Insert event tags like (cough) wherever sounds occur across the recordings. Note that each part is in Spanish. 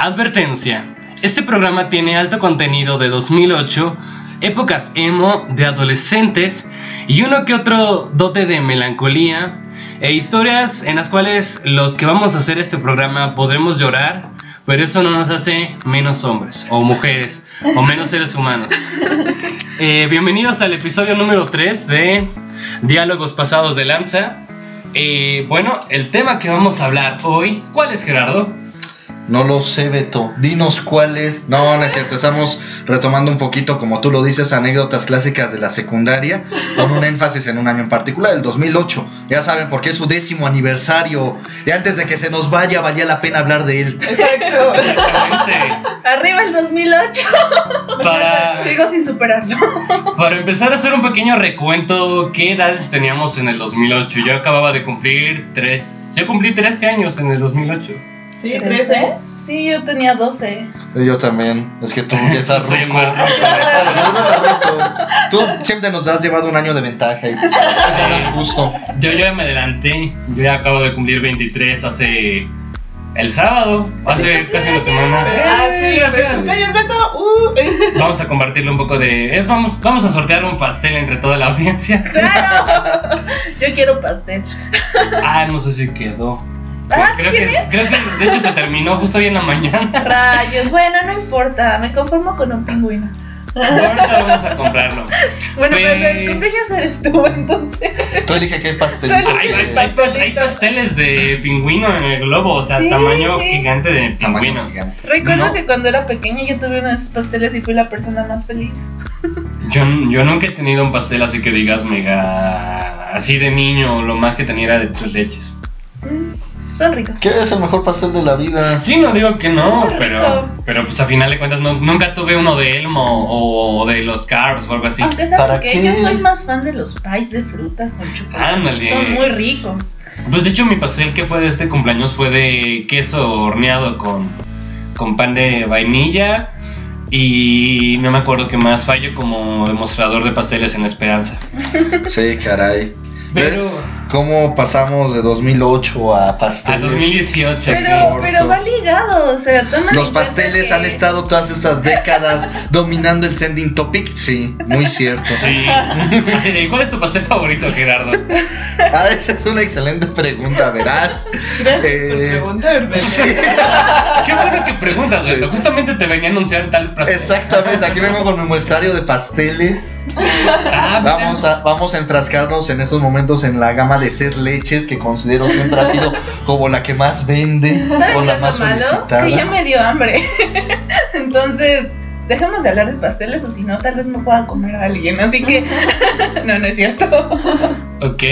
Advertencia. Este programa tiene alto contenido de 2008, épocas emo, de adolescentes y uno que otro dote de melancolía e historias en las cuales los que vamos a hacer este programa podremos llorar, pero eso no nos hace menos hombres o mujeres o menos seres humanos. (laughs) Eh, bienvenidos al episodio número 3 de Diálogos Pasados de Lanza. Eh, bueno, el tema que vamos a hablar hoy, ¿cuál es Gerardo? No lo sé, Beto. Dinos cuáles. No, no es cierto. Estamos retomando un poquito, como tú lo dices, anécdotas clásicas de la secundaria, con un énfasis en un año en particular, el 2008. Ya saben, porque es su décimo aniversario. Y antes de que se nos vaya, valía la pena hablar de él. Exacto. Exactamente. Arriba el 2008. Para, Sigo sin superarlo. para empezar a hacer un pequeño recuento, ¿qué edades teníamos en el 2008? Yo acababa de cumplir tres... Yo cumplí 13 años en el 2008. Sí, 13. Sí, yo tenía 12. Yo también. Es que tú (laughs) ya estás ruco. (laughs) Tú siempre nos has llevado un año de ventaja. Y eso no es justo. Yo ya me adelanté, yo ya acabo de cumplir 23 hace... El sábado, hace casi una semana. Ah, sí. Uh. Vamos a compartirle un poco de... eh, vamos, vamos a sortear un pastel entre toda la audiencia. ¡Claro! (laughs) Yo quiero pastel. Ah, no sé si quedó. Ah, creo, que, creo que de hecho se terminó justo hoy en la mañana. (laughs) Rayos, bueno, no importa. Me conformo con un pingüino. Ahorita vamos a comprarlo. Bueno, Pe- pero el cumpleaños eres tú, entonces. Tú elige qué pastel. Hay, hay- hay pas- hay pasteles de pingüino en el globo, o sea, Sí, tamaño sí. gigante de pingüino. gigante. Recuerdo No. que cuando era pequeña yo tuve uno de esos pasteles y fui la persona más feliz. Yo, yo nunca he tenido un pastel así que digas mega. Así de niño, lo más que tenía era de tres leches. Mm, Son ricos. ¿Qué es el mejor pastel de la vida? Sí, no digo que no, pero, pero pues a final de cuentas no- nunca tuve uno de Elmo o, de los Cars o algo así. Aunque ¿Para saben que qué? yo soy más fan de los pies de frutas con chocolate. Ándale. Son muy ricos. Pues de hecho mi pastel que fue de este cumpleaños fue de queso horneado con, con pan de vainilla y no me acuerdo qué más, fallo como demostrador de pasteles en Esperanza. Sí, caray. Pero- ¿Ves cómo pasamos de 2008 a A pasteles? 2018, sí. Pero, corto. pero va ligado, o sea, toma Los pasteles que- han estado todas estas décadas (laughs) dominando el trending topic. Sí, muy cierto. Sí. Así de, ¿cuál es tu pastel favorito, Gerardo? Ah, esa es una excelente pregunta, verás. Gracias Eh, por preguntarme. Sí, (laughs) Qué bueno que preguntas, Beto. Justamente te venía a anunciar tal pastel. exactamente. Aquí vengo con mi muestrario de pasteles. Ah. Vamos a, vamos a enfrascarnos en estos momentos en la gama de tres leches que considero siempre ha sido como la que más vende ¿Sabes o qué la más malo? solicitada. Que ya me dio hambre. (laughs) Entonces, dejemos de hablar de pasteles o si no, tal vez me pueda comer a alguien. Así que, (laughs) no, no es cierto. Ok.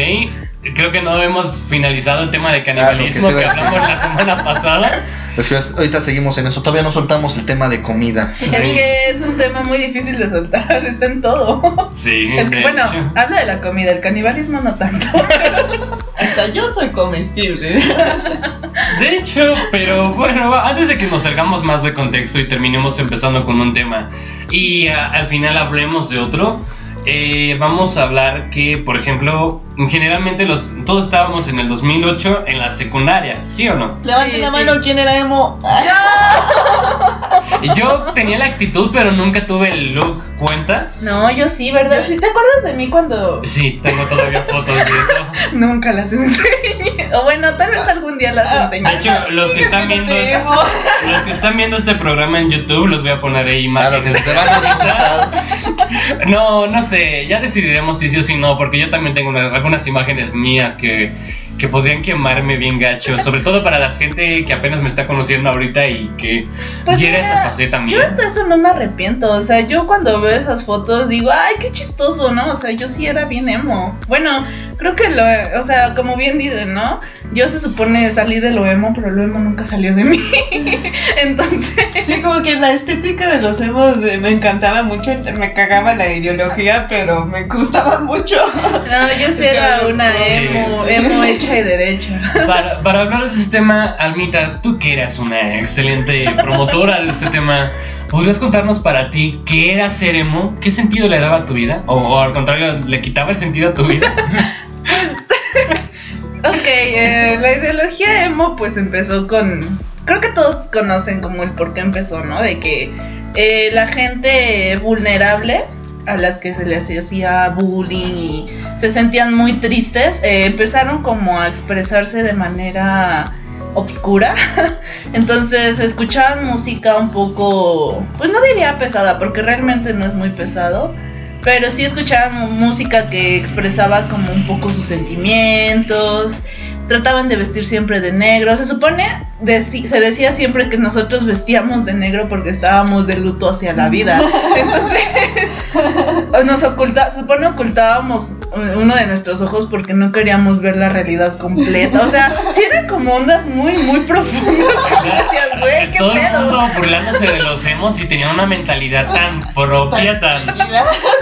Creo que no hemos finalizado el tema de canibalismo Ah, lo que que decir. hablamos la semana pasada. Es que ahorita seguimos en eso. Todavía no soltamos el tema de comida. Es que es un tema muy difícil de soltar, (laughs) está en todo. Sí, El- de bueno, hecho. habla de la comida, el canibalismo no tanto. (laughs) Hasta yo soy comestible. (laughs) De hecho, pero bueno, antes de que nos salgamos más de contexto y terminemos empezando con un tema y a- al final hablemos de otro, eh, vamos a hablar que, por ejemplo, generalmente los, todos estábamos en el 2008 en la secundaria, ¿sí o no? Levanten Sí, la sí. mano, ¿quién era emo? (laughs) Y yo tenía la actitud, pero nunca tuve el look, ¿cuenta? No, yo sí, ¿verdad? ¿Sí te acuerdas de mí cuando Sí, tengo todavía fotos de eso. (laughs) nunca las enseñé? O bueno, tal vez algún día las De enseñé. hecho, los que están viendo Fíjate, es- emo. los que están viendo este programa en YouTube, los voy a poner ahí imágenes. se van a. (laughs) No, no sé, ya decidiremos si sí o si no, porque yo también tengo una- algunas imágenes mías que, que podrían quemarme bien gacho, sobre todo para la gente que apenas me está conociendo ahorita y que Pues quiere mira, esa faceta Yo mía. hasta eso no me arrepiento, o sea, yo cuando veo esas fotos digo, ay, qué chistoso, ¿no? O sea, yo sí era bien emo. Bueno, creo que lo, o sea, como bien dicen, ¿no? Yo se supone salí de lo emo, pero lo emo nunca salió de mí. (laughs) Entonces, Sí, como que la estética de los emos eh, me encantaba mucho, me cagaba la ideología, pero me gustaba mucho. no, yo sí era una Sí, emo, sí. emo hecha y derecha. (laughs) Para, para hablar de este tema, Almita, tú que eras una excelente promotora de este tema, ¿podrías contarnos para ti qué era ser emo? ¿Qué sentido le daba a tu vida? O, o al contrario, ¿le quitaba el sentido a tu vida? (laughs) (laughs) Ok, eh, la ideología emo pues empezó con creo que todos conocen como el por qué empezó, ¿no? De que eh, la gente vulnerable a las que se les hacía bullying y se sentían muy tristes, eh, empezaron como a expresarse de manera obscura. (laughs) Entonces escuchaban música un poco, pues no diría pesada, porque realmente no es muy pesado, pero sí escuchaban música que expresaba como un poco sus sentimientos, trataban de vestir siempre de negro. Se supone, se decía siempre que nosotros vestíamos de negro porque estábamos de luto hacia la vida. Entonces, (laughs) nos oculta, se supone ocultábamos uno de nuestros ojos porque no queríamos ver la realidad completa. O sea, sí eran como ondas muy, muy profundas. (laughs) güey, qué Todo el mundo burlándose de los emos y tenían una mentalidad tan propia, tan.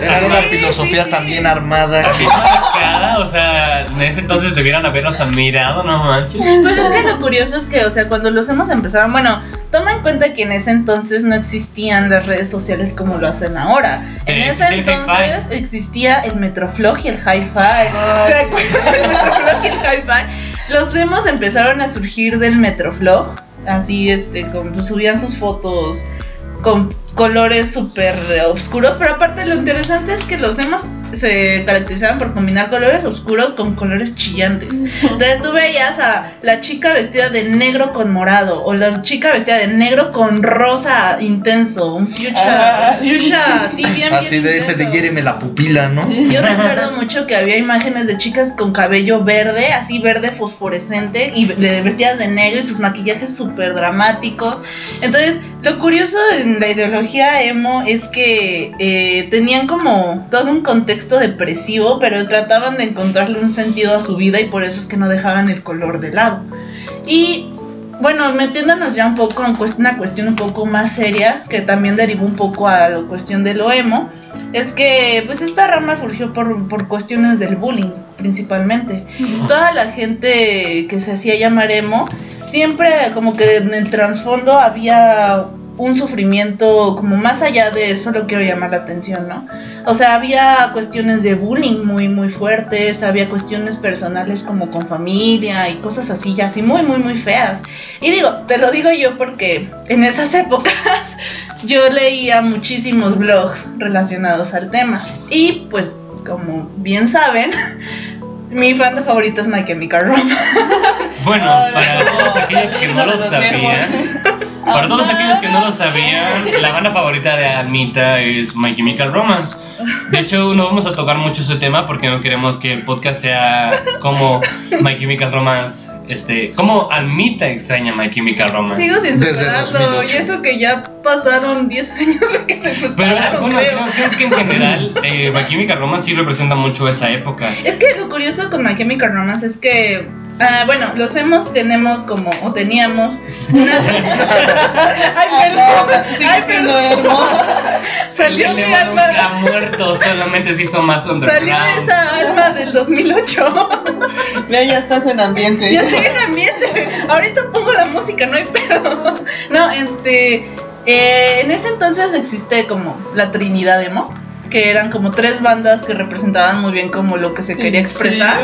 Era una filosofía también armada. También marcada, o sea, en ese entonces debieran habernos admirado no manches. Pues es que lo curioso es que, o sea, cuando los hemos empezado, bueno, toma en cuenta que en ese entonces no existían las redes sociales como lo hacen ahora. En ese entonces existía el Metroflog y el Hi-Fi. ¿Se acuerdan del Metroflog y el Hi-Fi? Los demos empezaron a surgir del Metroflog. Así, este, como subían sus fotos con colores súper oscuros, pero aparte lo interesante es que los hemos se caracterizaban por combinar colores oscuros con colores chillantes. Entonces tú veías a la chica vestida de negro con morado o la chica vestida de negro con rosa intenso, un fuchsia, ah, fuchsia así bien Así de ese de hiéreme la pupila, ¿no? Yo recuerdo mucho que había imágenes de chicas con cabello verde, así verde fosforescente y vestidas de negro y sus maquillajes súper dramáticos. Entonces, lo curioso en la ideología emo es que eh, tenían como todo un contexto depresivo, pero trataban de encontrarle un sentido a su vida y por eso es que no dejaban el color de lado. Y bueno, metiéndonos ya un poco en una cuestión un poco más seria, que también derivó un poco a la cuestión de lo emo, es que pues esta rama surgió por, por cuestiones del bullying principalmente. Toda la gente que se hacía llamar emo, siempre como que en el trasfondo había un sufrimiento como más allá de eso lo quiero llamar la atención, ¿no? O sea, había cuestiones de bullying muy muy fuertes, había cuestiones personales como con familia y cosas así ya así muy muy muy feas. Y digo, te lo digo yo porque en esas épocas (laughs) yo leía muchísimos blogs relacionados al tema y pues como bien saben, (laughs) mi fan de favorito es My Chemical Romance. Bueno, (laughs) para todos aquellos que no lo sabían, para todos aquellos que no lo sabían, la banda favorita de Almita es My Chemical Romance. De hecho, no vamos a tocar mucho ese tema porque no queremos que el podcast sea como My Chemical Romance, este, como Almita extraña My Chemical Romance. Sigo sin superarlo, y eso que ya pasaron 10 años de que se Pero bueno, creo. que en general eh, My Chemical Romance sí representa mucho esa época. Es que lo curioso con My Chemical Romance es que Ah, bueno, los hemos, tenemos como, o teníamos una... (laughs) ay, perdón, ay, perdón. Salió mi alma... Ha muerto, solamente se hizo más underground. Salió esa alma del 2008. Ya, ya estás en ambiente. Ya estoy en ambiente. Ahorita pongo la música, no hay pedo. No, este... Eh, en ese entonces existe como la Trinidad Emo que eran como tres bandas que representaban muy bien como lo que se quería expresar.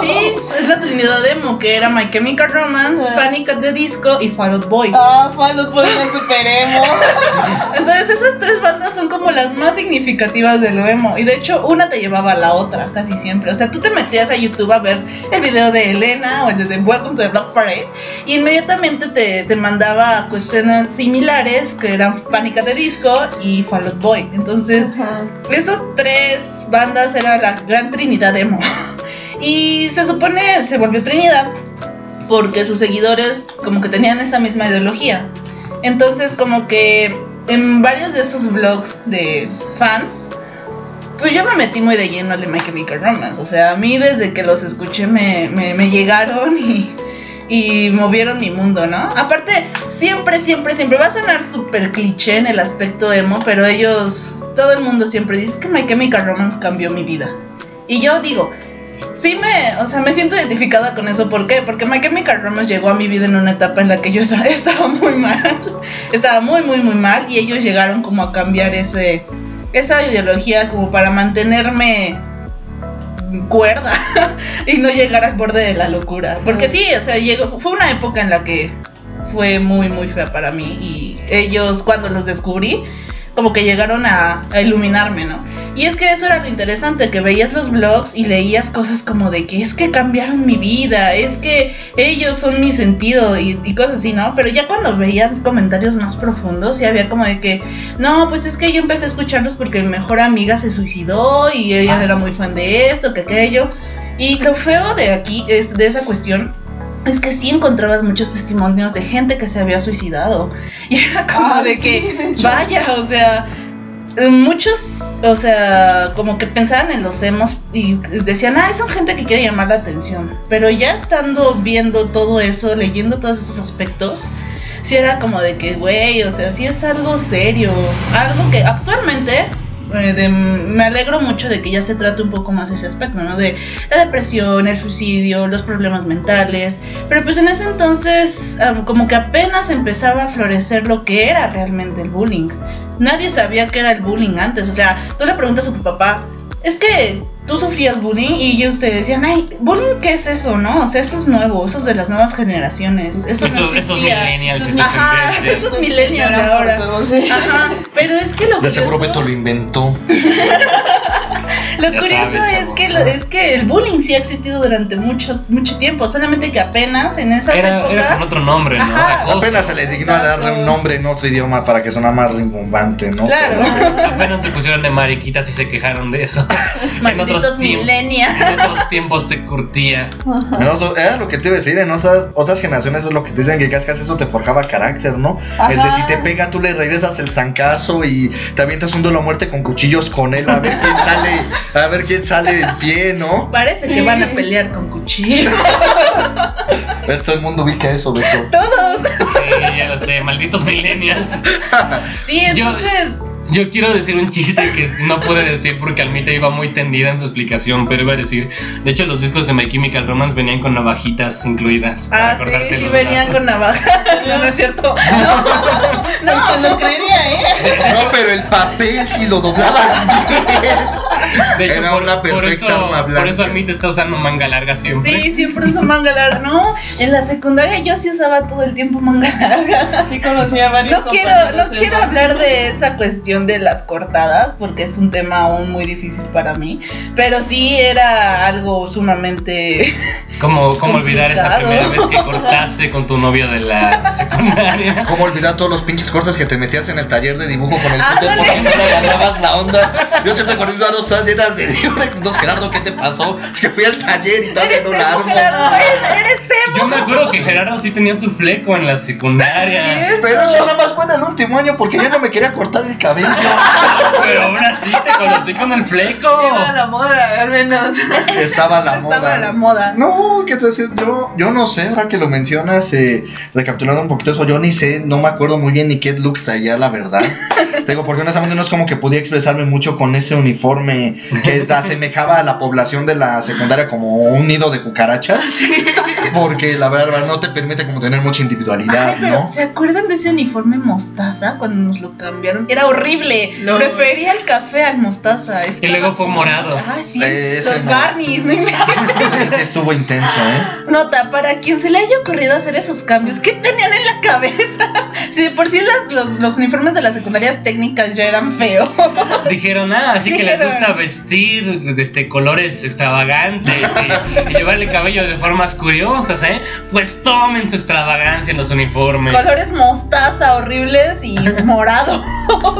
Sí, es la trinidad demo, que era My Chemical Romance, Panic at the Disco y Fall Out Boy. Ah, Fall Out Boy no superemos. (laughs) Entonces esas tres bandas son como las más significativas de lo emo. Y de hecho una te llevaba a la otra casi siempre. O sea, tú te metías a YouTube a ver el video de Elena o el de Welcome to the Black Parade y inmediatamente te, te mandaba cuestiones similares que eran Panic at the Disco y Fall Out Boy. Entonces... Esas tres bandas eran la gran trinidad emo. Y se supone se volvió trinidad porque sus seguidores como que tenían esa misma ideología. Entonces como que en varios de esos blogs de fans, pues yo me metí muy de lleno al de My Chemical Romance. O sea, a mí desde que los escuché me, me llegaron y y movieron mi mundo, ¿no? Aparte, siempre, siempre, siempre va a sonar súper cliché en el aspecto emo, pero ellos, todo el mundo siempre dice que My Chemical Romance cambió mi vida. Y yo digo, sí me, o sea, me siento identificada con eso. ¿Por qué? Porque My Chemical Romance llegó a mi vida en una etapa en la que yo (laughs) estaba muy mal. Estaba muy, muy, muy mal. Y ellos llegaron como a cambiar ese, esa ideología como para mantenerme cuerda (laughs) y no llegar al borde de la locura. Porque sí, o sea, llegó, fue una época en la que fue muy, muy fea para mí. Y ellos, cuando los descubrí, como que llegaron a, a iluminarme, ¿no? Y es que eso era lo interesante, que veías los blogs y leías cosas como de que es que cambiaron mi vida, es que ellos son mi sentido y, y cosas así, ¿no? Pero ya cuando veías comentarios más profundos, ya había como de que, no, pues es que yo empecé a escucharlos porque mi mejor amiga se suicidó y ella Ah. era muy fan de esto, que aquello. Y lo feo de aquí, es, de esa cuestión, es que sí encontrabas muchos testimonios de gente que se había suicidado. (laughs) Y era como Ah, de sí, que, de vaya, o sea, muchos, o sea, como que pensaban en los emos y decían, ah, son gente que quiere llamar la atención. Pero ya estando viendo todo eso, leyendo todos esos aspectos, sí era como de que, güey, o sea, sí es algo serio. Algo que actualmente eh, me alegro mucho de que ya se trate un poco más ese aspecto, ¿no? De la depresión, el suicidio, los problemas mentales. Pero pues en ese entonces como que apenas empezaba a florecer lo que era realmente el bullying. Nadie sabía qué era el bullying antes. O sea, tú le preguntas a tu papá, es que tú sufrías bullying y ellos te decían, ay, bullying, ¿qué es eso, no? O sea, eso es nuevo, eso es de las nuevas generaciones. Eso no millennials Ajá, esos millennials de ahora. Ajá, pero es que lo De seguro Beto lo inventó. (laughs) Lo Ya curioso sabes, es que lo- es que el bullying sí ha existido durante muchos mucho tiempo, solamente que apenas en esas Era, épocas era con otro nombre, ¿no? Ajá. Apenas se le dignó a darle un nombre en otro idioma para que suena más rimbombante, ¿no? Claro. Pero- Apenas se pusieron de mariquitas y se quejaron de eso. (laughs) en malditos otros millennials. En otros tiempos te curtía. En otro- era lo que te iba a decir, en otras, otras generaciones es lo que te dicen que casi eso te forjaba carácter, ¿no? El de Ajá. si te pega, tú le regresas el zancazo y te avientas un duelo a muerte con cuchillos con él, a ver quién sale, a ver quién sale en pie, ¿no? Parece que Sí. van a pelear con cuchillo. Pues (laughs) todo el mundo ubica eso, Beto. Todos. Sí, ya lo sé, malditos millennials. Sí, entonces. Yo quiero decir un chiste que no pude decir porque Almita iba muy tendida en su explicación, pero iba a decir, de hecho los discos de My Chemical Romance venían con navajitas incluidas. para Ah, sí, sí venían con navaja. (laughs) No, no es cierto. No, No, no creería, ¿eh? No, pero el papel si lo doblabas bien. De hecho, Era por, una por perfecta eso, arma blanca. Por eso Almita está usando manga larga siempre. Sí, siempre uso manga larga. No, en la secundaria yo sí usaba todo el tiempo manga larga. Sí conocí a varios No quiero, no quiero hablar de esa cuestión de las cortadas porque es un tema aún muy difícil para mí, pero sí era algo sumamente (laughs) Como, como olvidar esa primera vez que cortaste con tu novio de la secundaria. (laughs) ¿Cómo olvidar todos los pinches cortes que te metías en el taller de dibujo con el puto porque no le agarrabas la onda? Yo siempre con mis manos todas llenas de Durex. Entonces, Gerardo, ¿qué te pasó? Es que fui al taller y todavía no la armo. Gerardo, eres, eres emo. Yo me acuerdo que Gerardo sí tenía su fleco en la secundaria. Pero eso nada más fue en el último año porque ya no me quería cortar el cabello. Pero aún así te conocí con el fleco. Lleva la moda, al menos. Estaba la moda. Estaba la moda. No, ¿qué te voy a decir? Yo, yo no sé, ahora que lo mencionas, eh, recapitulando un poquito eso, yo ni sé, no me acuerdo muy bien ni qué look traía, la verdad. (laughs) Te digo, porque honestamente no es como que podía expresarme mucho con ese uniforme que (laughs) asemejaba a la población de la secundaria como un nido de cucarachas. (laughs) Porque la verdad, la verdad no te permite como tener mucha individualidad, Ay, pero ¿no? ¿se acuerdan de ese uniforme mostaza cuando nos lo cambiaron? Era horrible. No. Prefería el café al mostaza. Y luego fue morado. Ay, sí. Eh, ese Los Barneys, no inventes. Ese estuvo intenso, ¿eh? Nota, para quien se le haya ocurrido hacer esos cambios, ¿qué tenían en la cabeza? (laughs) Si de por sí las- los, los uniformes de las secundarias técnicas ya eran feos. (laughs) Dijeron, ah, así que les gusta vestir este, colores extravagantes y, y llevar el cabello de formas curiosas, ¿eh? Pues tomen su extravagancia en los uniformes. Colores mostaza horribles y morado. (laughs)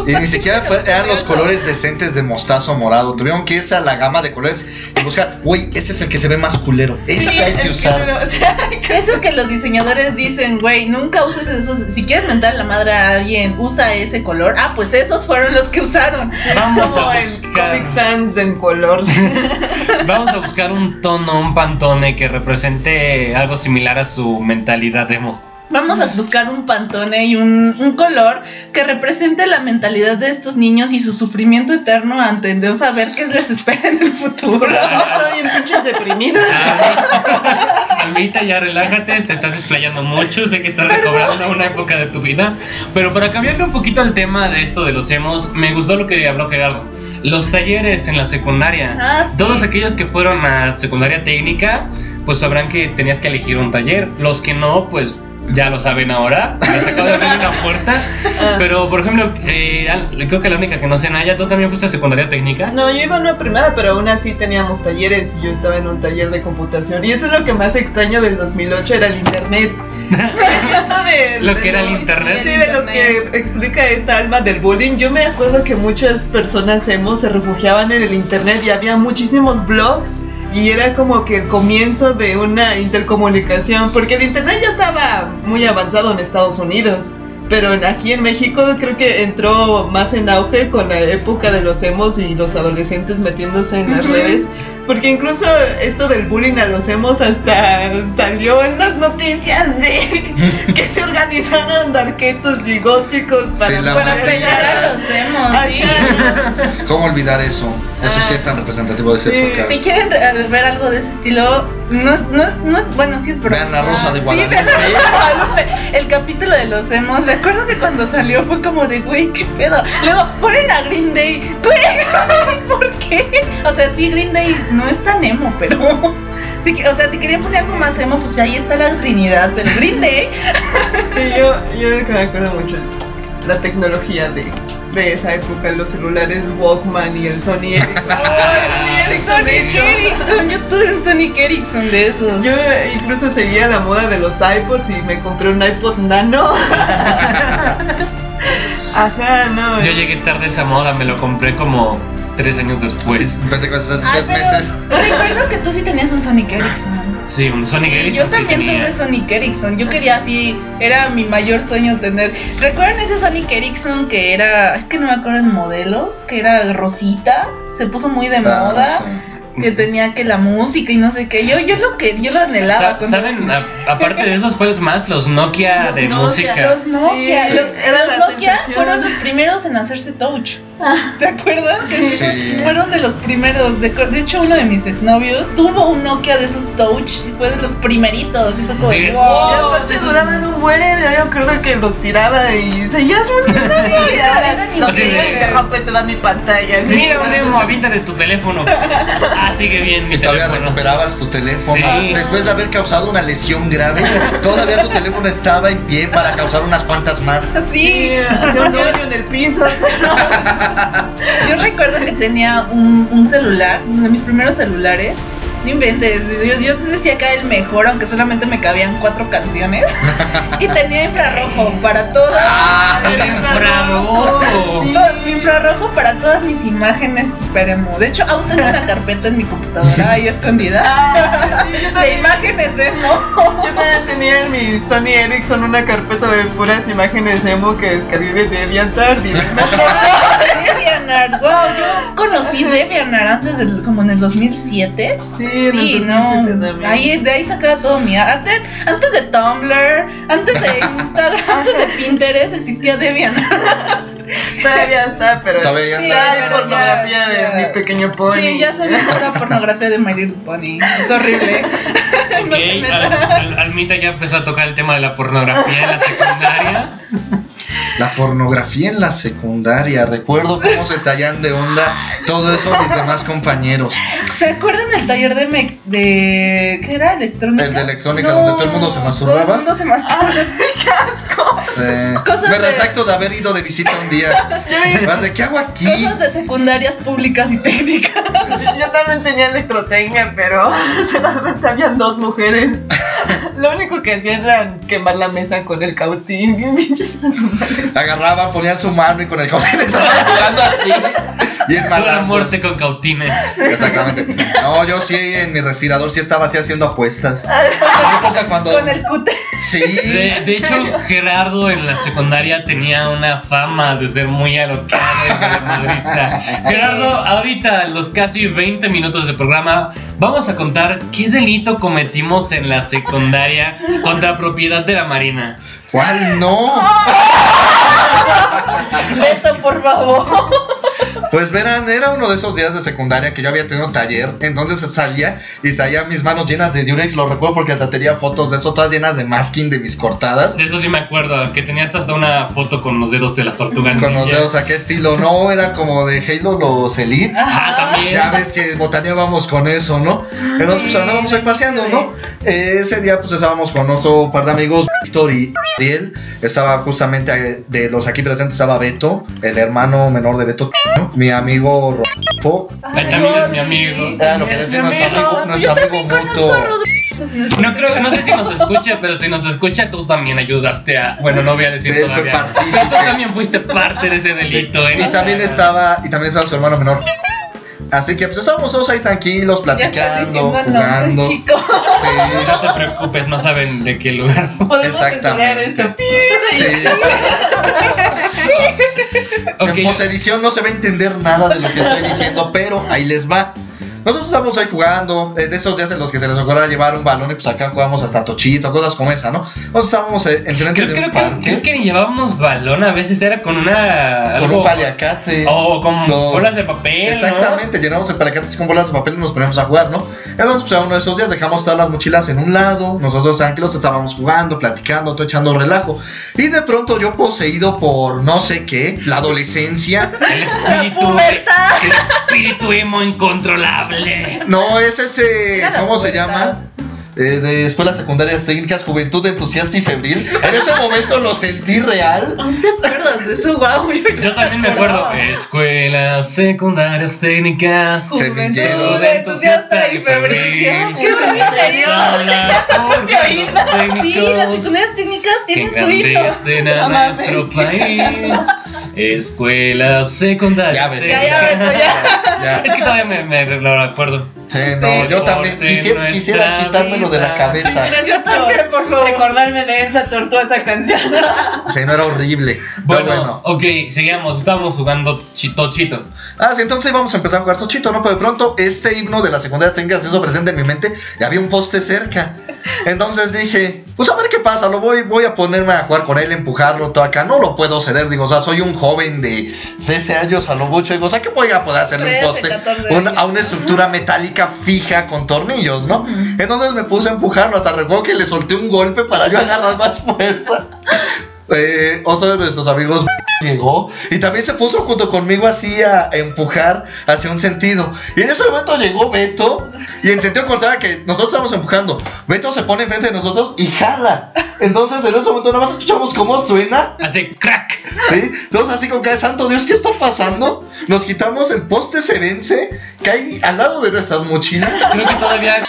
Y ni siquiera fue- eran los colores decentes de mostazo morado. Tuvieron que irse a la gama de colores y buscar, uy, este es el que se ve más culero. Este Sí, hay que usar. no, o sea, (laughs) Eso es que los diseñadores dicen, güey, nunca uses esos. Si quieres mentar la madre a alguien, usa ese color. Ah, pues esos fueron los que usaron. Vamos como a en buscar. Comic Sans en color. (laughs) (laughs) Vamos a buscar un tono, un pantone que represente algo similar a su mentalidad emo. Vamos a buscar un pantone y un, un color que represente la mentalidad de estos niños y su sufrimiento eterno ante no saber qué les espera en el futuro. (laughs) Estoy bien pinches deprimidos. Ah, Almita, ya relájate, te estás explayando mucho, sé que estás recobrando una época de tu vida, pero para cambiarle un poquito el tema de esto de los emos, me gustó lo que habló Gerardo. Los talleres en la secundaria. Ah, sí. Todos aquellos que fueron a secundaria técnica, pues sabrán que tenías que elegir un taller. Los que no, pues ya lo saben ahora. Les acabo de abrir una puerta. (laughs) Pero, por ejemplo, eh, creo que la única que no sé, Naya, ¿tú también fuiste a secundaria técnica? No, yo iba a una primera, pero aún así teníamos talleres y yo estaba en un taller de computación. Y eso es lo que más extraño del 2008, era el internet. (laughs) De- Lo de que era el internet. Sí, de lo que explica esta alma del bullying. Yo me acuerdo que muchas personas hemos se refugiaban en el internet y había muchísimos blogs. Y era como que el comienzo de una intercomunicación, porque el internet ya estaba muy avanzado en Estados Unidos. Pero aquí en México creo que entró más en auge con la época de los emos y los adolescentes metiéndose en las redes. Porque incluso esto del bullying a los emos hasta salió en las noticias de (laughs) que se organizaron darquetos y góticos para, Sí, Para pelear a los demos, sí. (laughs) ¿Cómo olvidar eso? Eso sí es tan representativo de esa Sí. época. Si quieren re- ver algo de ese estilo, no es, no es, no es bueno, sí es broma. Vean La Rosa de Sí, Guadalupe. vean La Rosa de Guadalupe. El capítulo de los emos, recuerdo que cuando salió fue como de, güey, qué pedo. Luego ponen a Green Day, (laughs) güey, ¿por qué? O sea, sí, Green Day no es tan emo, pero. (laughs) sí o sea, si querían poner algo más emo, pues ahí está la Trinidad, pero Green Day. Sí, yo, yo lo que me acuerdo mucho es la tecnología de, de esa época, los celulares Walkman y el Sony Ericsson. (laughs) Sony Ericsson, de Sonic hecho. Ericsson, yo tuve un Sonic Ericsson de esos. Yo incluso seguía la moda de los iPods y me compré un iPod Nano. (laughs) Ajá, no. Yo llegué tarde a esa moda, me lo compré como tres años después. Pensé que hace Ah, tres pero meses. Recuerdo que tú sí tenías un Sonic Ericsson. Sí, un Sonic Sí, Ericsson yo también tuve Sonic Ericsson. Yo quería así, era mi mayor sueño tener. ¿Recuerdan ese Sonic Ericsson que era, es que no me acuerdo el modelo, que era rosita? Se puso muy de Ah, moda, sí. que tenía que la música y no sé qué. Yo, yo lo que, yo lo anhelaba. Sa- con ¿Saben? A- aparte de esos juegos más, los Nokia Los de Nokia. música. Los Nokia, Sí, los, Nokia sensación. fueron los primeros en hacerse touch. (laughs) ¿Se acuerdan? Que Sí. Fueron de los primeros. De, de hecho, uno de mis exnovios tuvo un Nokia de esos touch y fue de los primeritos. Y fue como, De- wow. Y aparte duraban un buen, yo creo que los tiraba y seguías (laughs) funcionando. Y ahora los Así y te rompe toda mi pantalla. Mira, Memo, avienta de tu teléfono. (laughs) Ah, sigue bien mi Y todavía teléfono. recuperabas tu teléfono. Sí. Después de haber causado una lesión grave, todavía tu teléfono estaba en pie para causar unas cuantas más. Sí, Sí, hacía un hoyo en el piso. Yo recuerdo que tenía un, celular, uno de mis primeros celulares. No inventes, yo, yo decía que era el mejor, aunque solamente me cabían cuatro canciones. (laughs) Y tenía infrarrojo para todas. Ah, infrarrojo. Sí. infrarrojo para todas mis imágenes super emo. De hecho, aún tengo una carpeta en mi computadora ahí (laughs) escondida. Ah, sí, (laughs) De imágenes emo. Yo también tenía en mi Sony Ericsson una carpeta de puras imágenes emo que descargué de DeviantArt y DeviantArt, wow, yo conocí DeviantArt antes del, como en el 2007. Sí, Sí, no, 2007 también. ahí, de ahí sacaba todo mi arte. Antes de Tumblr, antes de Instagram, (laughs) antes de Pinterest existía DeviantArt. (laughs) Todavía está, pero Todavía Sí, anda. hay pero pornografía ya- de ya. mi pequeño pony. Sí, ya me la pornografía de My Little Pony. Es horrible. (laughs) Ok, No se Al-. Al- Almita ya empezó a tocar el tema de la pornografía en la secundaria. La pornografía en la secundaria. Recuerdo cómo se tallan de onda todo eso mis demás compañeros. ¿Se acuerdan del taller de, me- de ¿qué era? ¿Electrónica? El de electrónica, donde todo el mundo se masturbaba. Todo el mundo se masturbaba. (laughs) Eh, Cosas me de- retracto de haber ido de visita un día. Más de qué hago aquí. Cosas de secundarias públicas y técnicas. Yo, yo también tenía electrotecnia, pero (laughs) solamente habían dos mujeres. (laughs) Lo único que hacían era quemar la mesa con el cautín. Agarraban, ponían su mano y con el cautín (laughs) estaban jugando así. Bien La malandros. muerte con cautines. Exactamente. No, yo sí en mi respirador sí estaba así haciendo apuestas. En la época cuando. Con el cute. Sí. De, de hecho, Gerardo en la secundaria tenía una fama de ser muy alocado y madrista. (laughs) Gerardo, ahorita, en los casi 20 minutos de programa, vamos a contar qué delito cometimos en la secundaria contra propiedad de la Marina. ¿Cuál no? (laughs) Beto, por favor. Pues verán, era uno de esos días de secundaria que yo había tenido taller, entonces salía y traía mis manos llenas de Durex, lo recuerdo porque hasta tenía fotos de eso, todas llenas de masking de mis cortadas. De eso sí me acuerdo, que tenías hasta una foto con los dedos de las tortugas. Con los dedos a qué estilo, no, era como de Halo los Elites. Ah, también. Ya ves que botaneábamos con eso, ¿no? Entonces pues andábamos ahí paseando, ¿no? Eh, ese día pues estábamos con otro par de amigos, Víctor y Ariel. Estaba justamente eh, de los aquí presentes, estaba Beto, el hermano menor de Beto, ¿no? Mi amigo Rodolfo. Él también es mi amigo. Ah, lo que decía nuestro amigo, nuestro amigo mutuo. No creo, no sé si nos escucha, pero si nos escucha, tú también ayudaste a. Bueno, no voy a decir Sí, todavía. partícipe. Pero tú también fuiste parte de ese delito, ¿eh? Y también estaba, y también estaba su hermano menor. Así que pues estábamos todos ahí tranquilos, platicando, jugando. nombres, chico. Sí, No te preocupes, no saben de qué lugar. Podemos Exactamente. esto. sí. (laughs) Ok, En posedición no se va a entender nada de lo que estoy diciendo, pero ahí les va. Nosotros estamos ahí jugando, eh, de esos días en los que se les ocurra llevar un balón y pues acá jugamos hasta tochito, cosas como esa, ¿no? Nosotros estábamos eh, enfrente creo, de creo un que, parque creo que ni llevábamos balón, a veces era con una. con algo- un paliacate. O con No. bolas de papel. ¿no? Exactamente, llenamos el paliacate con bolas de papel y nos ponemos a jugar, ¿no? Entonces, pues a uno de esos días dejamos todas las mochilas en un lado, nosotros tranquilos estábamos jugando, platicando, todo echando relajo. Y de pronto yo poseído por no sé qué, la adolescencia. El espíritu. El espíritu emo incontrolable. No, es ese, ¿cómo se llama? Eh, de escuelas secundarias técnicas, juventud entusiasta y febril. En ese momento lo sentí real. ¿Aún te acuerdas de eso? Guau, yo, Yo también me acuerdo. Escuelas secundarias técnicas. Juventud entusiasta y febril. ¡Qué bonito! Sí, las secundarias técnicas tienen su himno. nuestro país. (laughs) Escuelas secundarias Ya. Ya, ya, ya. (laughs) Es que todavía me, me lo recuerdo. Sí, no, yo también quisiera, quisiera quitármelo de la cabeza. Gracias también, por por favor. recordarme de esa tortuosa canción. Sí, no era horrible. Bueno, bueno. ok, sigamos. Estábamos jugando chito chito. Ah, sí, entonces íbamos a empezar a jugar tochito, ¿no? Pero de pronto este himno de las secundarias técnicas se hizo presente en mi mente y había un poste cerca. Entonces dije, pues a ver qué pasa, lo voy, voy a ponerme a jugar con él, empujarlo todo acá. No lo puedo ceder, digo, o sea, soy un joven de 13 años a lo mucho, digo, o sea, que voy a poder hacerle un 13, poste 14 un- años. a una estructura metálica fija con tornillos, ¿no? Entonces me puse a empujarlo, hasta recuerdo que le solté un golpe para yo agarrar más fuerza. Eh, otro de nuestros amigos (laughs) llegó y también se puso junto conmigo así a empujar hacia un sentido. Y en ese momento llegó Beto y en sentido contrario que nosotros estamos empujando, Beto se pone enfrente de nosotros y jala. Entonces en ese momento nada más escuchamos cómo suena. Hace crack. ¿sí? Entonces así como que, santo Dios, ¿qué está pasando? Nos quitamos, el poste se vence, cae al lado de nuestras mochilas. Creo que todavía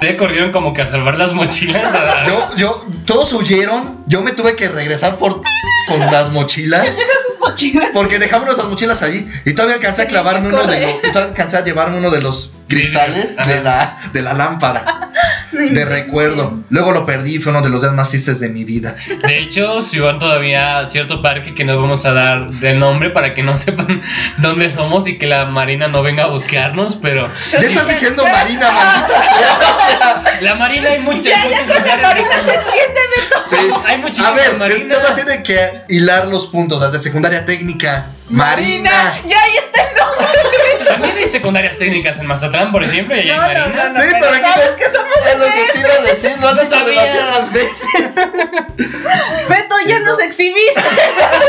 se corrieron como que a salvar las mochilas. (laughs) Yo, yo, todos huyeron. Yo me tuve que regresar por con las mochilas. Sus mochilas. Porque dejamos nuestras mochilas ahí. Y todavía alcancé a clavarme uno de los. y Todavía alcancé a llevarme uno de los cristales de la, de la lámpara. (laughs) De recuerdo. Luego lo perdí. Fue uno de los días más tristes de mi vida. De hecho, si van todavía a cierto parque que nos vamos a dar del nombre para que no (laughs) sepan dónde somos y que la marina no venga a buscarnos, pero Ya estás diciendo Marina, maldita sea. la marina hay muchas, Ya, ya muchos con la marina se siente, Beto. Sí. Hay muchísimas A ver, marinas. entonces tiene que hilar los puntos. Las de secundaria técnica. Marina. Ya, ahí está el nombre. También hay secundarias técnicas en Mazatlán, por ejemplo, y ahí No, hay no, marinas. no, no. Sí, pero pero aquí sabes que somos es lo que te iba a decir, lo has dicho sabía. demasiadas veces. (laughs) Beto, ya nos exhibiste.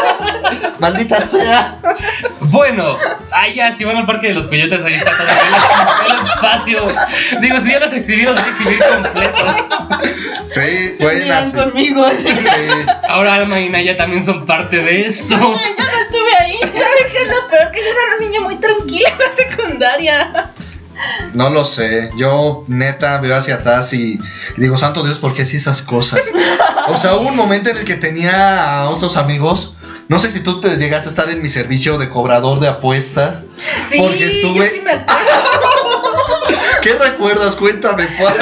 (laughs) Maldita sea. Bueno, ahí ya, si van al parque de los coyotes, ahí está todo el, el espacio. Digo, si ya los exhibimos, hay que exhibir completos. Sí, miran Sí. conmigo. Sí. Ahora Alma y Naya también son parte de esto. Yo no ahí. ¿Sabes qué es lo peor? Que yo era una niña muy tranquila en la secundaria. No lo sé. Yo neta veo hacia atrás y digo, santo Dios, ¿por qué hacía esas cosas? O sea, hubo un momento en el que tenía a otros amigos. No sé si tú te llegaste a estar en mi servicio de cobrador de apuestas. Sí, Porque estuve- yo sí me acuerdo. (laughs) ¿Qué recuerdas? Cuéntame, por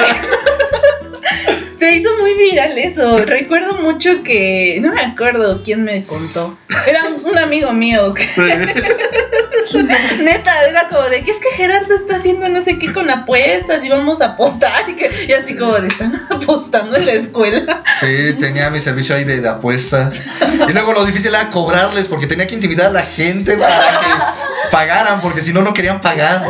Se hizo muy viral eso. Recuerdo mucho que. No me acuerdo quién me contó. Era un, amigo mío. que- (laughs) neta, era como de que es que Gerardo está haciendo no sé qué con apuestas y vamos a apostar. Y, que, y así como de están apostando en la escuela. Sí, tenía mi servicio ahí de, de apuestas. Y luego lo difícil era cobrarles porque tenía que intimidar a la gente para que pagaran, porque si no, no querían pagar.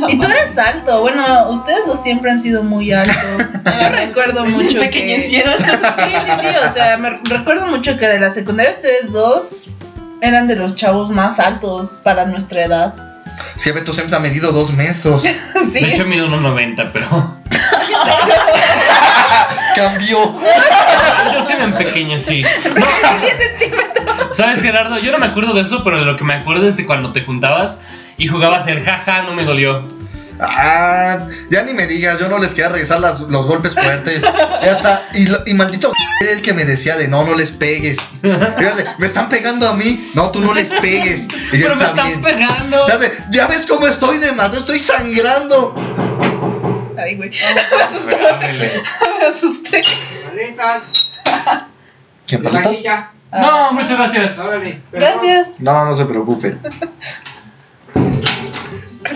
(laughs) Y tú eres alto. Bueno, ustedes dos siempre han sido muy altos. Yo (laughs) recuerdo mucho que... Pequeñecieron. (laughs) Sí, sí, sí. O sea, me recuerdo mucho que de la secundaria ustedes dos eran de los chavos más altos para nuestra edad. Sí, Beto siempre ha medido dos metros. Sí. De hecho, mido 1.90, pero. Cambió. Yo sí me empequeñecí. No. ¿Sabes, Gerardo? Yo no me acuerdo de eso, pero de lo que me acuerdo es de cuando te juntabas y jugabas el jaja, no me dolió. Ah, ya ni me digas, yo no les quería regresar las- los golpes fuertes. Ya está. Y, y maldito era (laughs) el que me decía de no, no les pegues. Y yo así, me están pegando a mí. No, tú no les pegues. Y Pero me está están bien. pegando. Ya, sé, ya ves cómo estoy de más, no estoy sangrando. Ay, güey. Ábrele. (laughs) Me asusté. Paletas. ¿Qué paletas? No, muchas gracias. Gracias. No, no se preocupe. (laughs)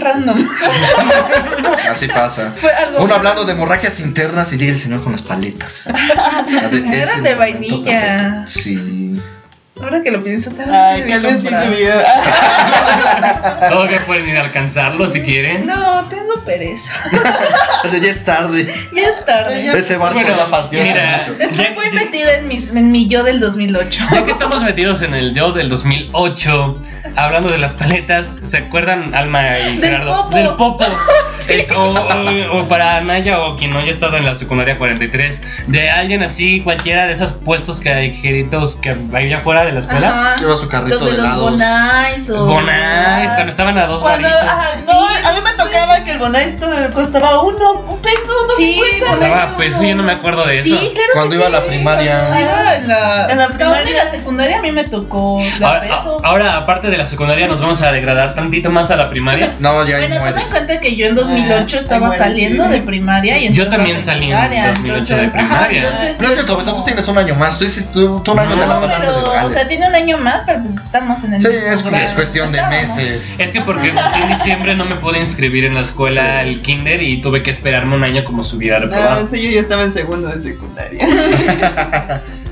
Random. (laughs) Así pasa. Fue algo. Uno hablando de hemorragias internas y llega el señor con las paletas. (laughs) Así, el de vainilla. perfecto. Sí. Ahora que lo pienso, tal vez Ay, comprar. debió. Todavía pueden ir a alcanzarlo si quieren. No, tengo pereza. (laughs) Ya es tarde. Ya es tarde. Ese barco Bueno, ya partió. hace mira. mucho. Estoy Ya- muy ya- metida en, mis, en mi yo del 2008. Ya que estamos metidos en el yo del 2008, hablando de las paletas, ¿se acuerdan, Alma y Del Gerardo? popo. Del popo. (laughs) Eh, o, o- o para Anaya o quien no haya estado en la secundaria 43, de alguien así, cualquiera de esos puestos que había fuera de la escuela. Lleva su carrito Los de de los helados. bonais o. Bonais, cuando estaban a dos Cuando, no, a mí me tocaba que el bonais costaba uno, un peso, no Sí. Costaba, pues yo no me acuerdo de eso. Sí, claro. Cuando que iba a la primaria. Iba en la, En la primaria. en la secundaria a mí me tocó la Ahora, peso. ahora, aparte de la secundaria, nos vamos a degradar tantito más a la primaria. No, ya Bueno, toma en cuenta que yo en 2008 Ah, estaba ay, bueno, saliendo sí. de primaria y Yo entrando a también salí en secundaria, 2008 de entonces, ajá, primaria. entonces, No es cierto, Beto, tú tienes un año más. Tú, hiciste- tú, tú un año te la No, pasaste de pero, o sea, tiene un año más, pero pues estamos en el Sí, mismo es, grado. es cuestión de Estábamos. meses. Es que porque nací en diciembre no me pude inscribir en la escuela Sí. el kinder y tuve que esperarme un año como si hubiera No, reprobado. sí, yo ya estaba en segundo de secundaria. (laughs) (laughs)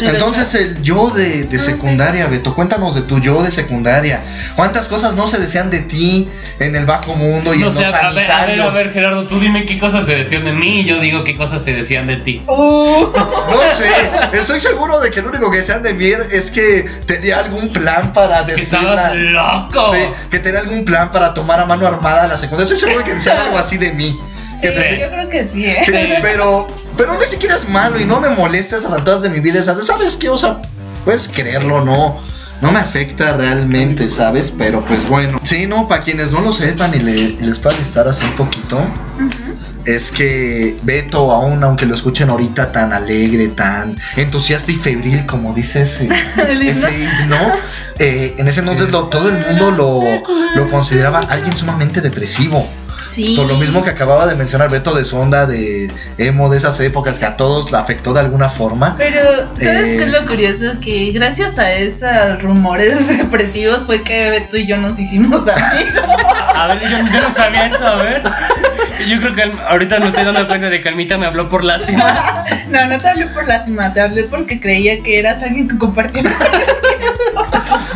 Entonces el yo de, de secundaria, Beto, cuéntanos de tu yo de secundaria. ¿Cuántas cosas no se decían de ti en el bajo mundo y No en sé, los a ver, a ver, a ver, Gerardo, tú dime qué cosas se decían de mí y yo digo qué cosas se decían de ti. Uh, (laughs) No sé, estoy seguro de que lo único que decían de mí es que tenía algún plan para destruir estabas la- loco. Sí, que tenía algún plan para tomar a mano armada la secundaria. Estoy seguro de que decían (laughs) algo así de mí. sí, se- yo creo que sí, ¿eh? Sí, pero, pero ni siquiera es malo y no me molesta esas alturas de mi vida. Esas, ¿Sabes qué? O sea, puedes creerlo, no. No me afecta realmente, ¿sabes? Pero pues bueno. Sí, no, para quienes no lo sepan y, le- y les pueda listar así un poquito, es que Beto, aún aunque lo escuchen ahorita tan alegre, tan entusiasta y febril, como dice ese, (laughs) ese himno, eh, en ese entonces lo- todo el mundo lo, lo consideraba alguien sumamente depresivo. Sí. Por lo mismo que acababa de mencionar Beto de su onda de emo de esas épocas que a todos la afectó de alguna forma. Pero, ¿sabes Eh. qué es lo curioso? Que gracias a esos rumores (laughs) depresivos fue que Beto y yo nos hicimos (laughs) amigos. A ver, yo, yo no sabía eso, a ver. Yo creo que ahorita me estoy dando cuenta de que Almita me habló por lástima. (laughs) No, no te hablé por lástima, te hablé porque creía que eras alguien que compartía.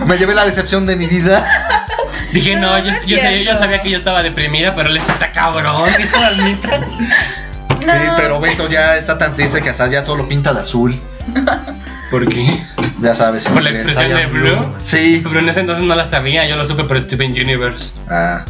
Me llevé la decepción de mi vida. Dije, no, yo, No yo, sabía, yo sabía que yo estaba deprimida, pero él está cabrón, dijo Almita. (laughs) Sí, pero Beto ya está tan triste que hasta ya todo lo pinta de azul. ¿Por qué? Ya sabes. ¿Por la expresión I de blue? Sí. Pero en ese entonces no la sabía, yo lo supe por Steven Universe. Ah.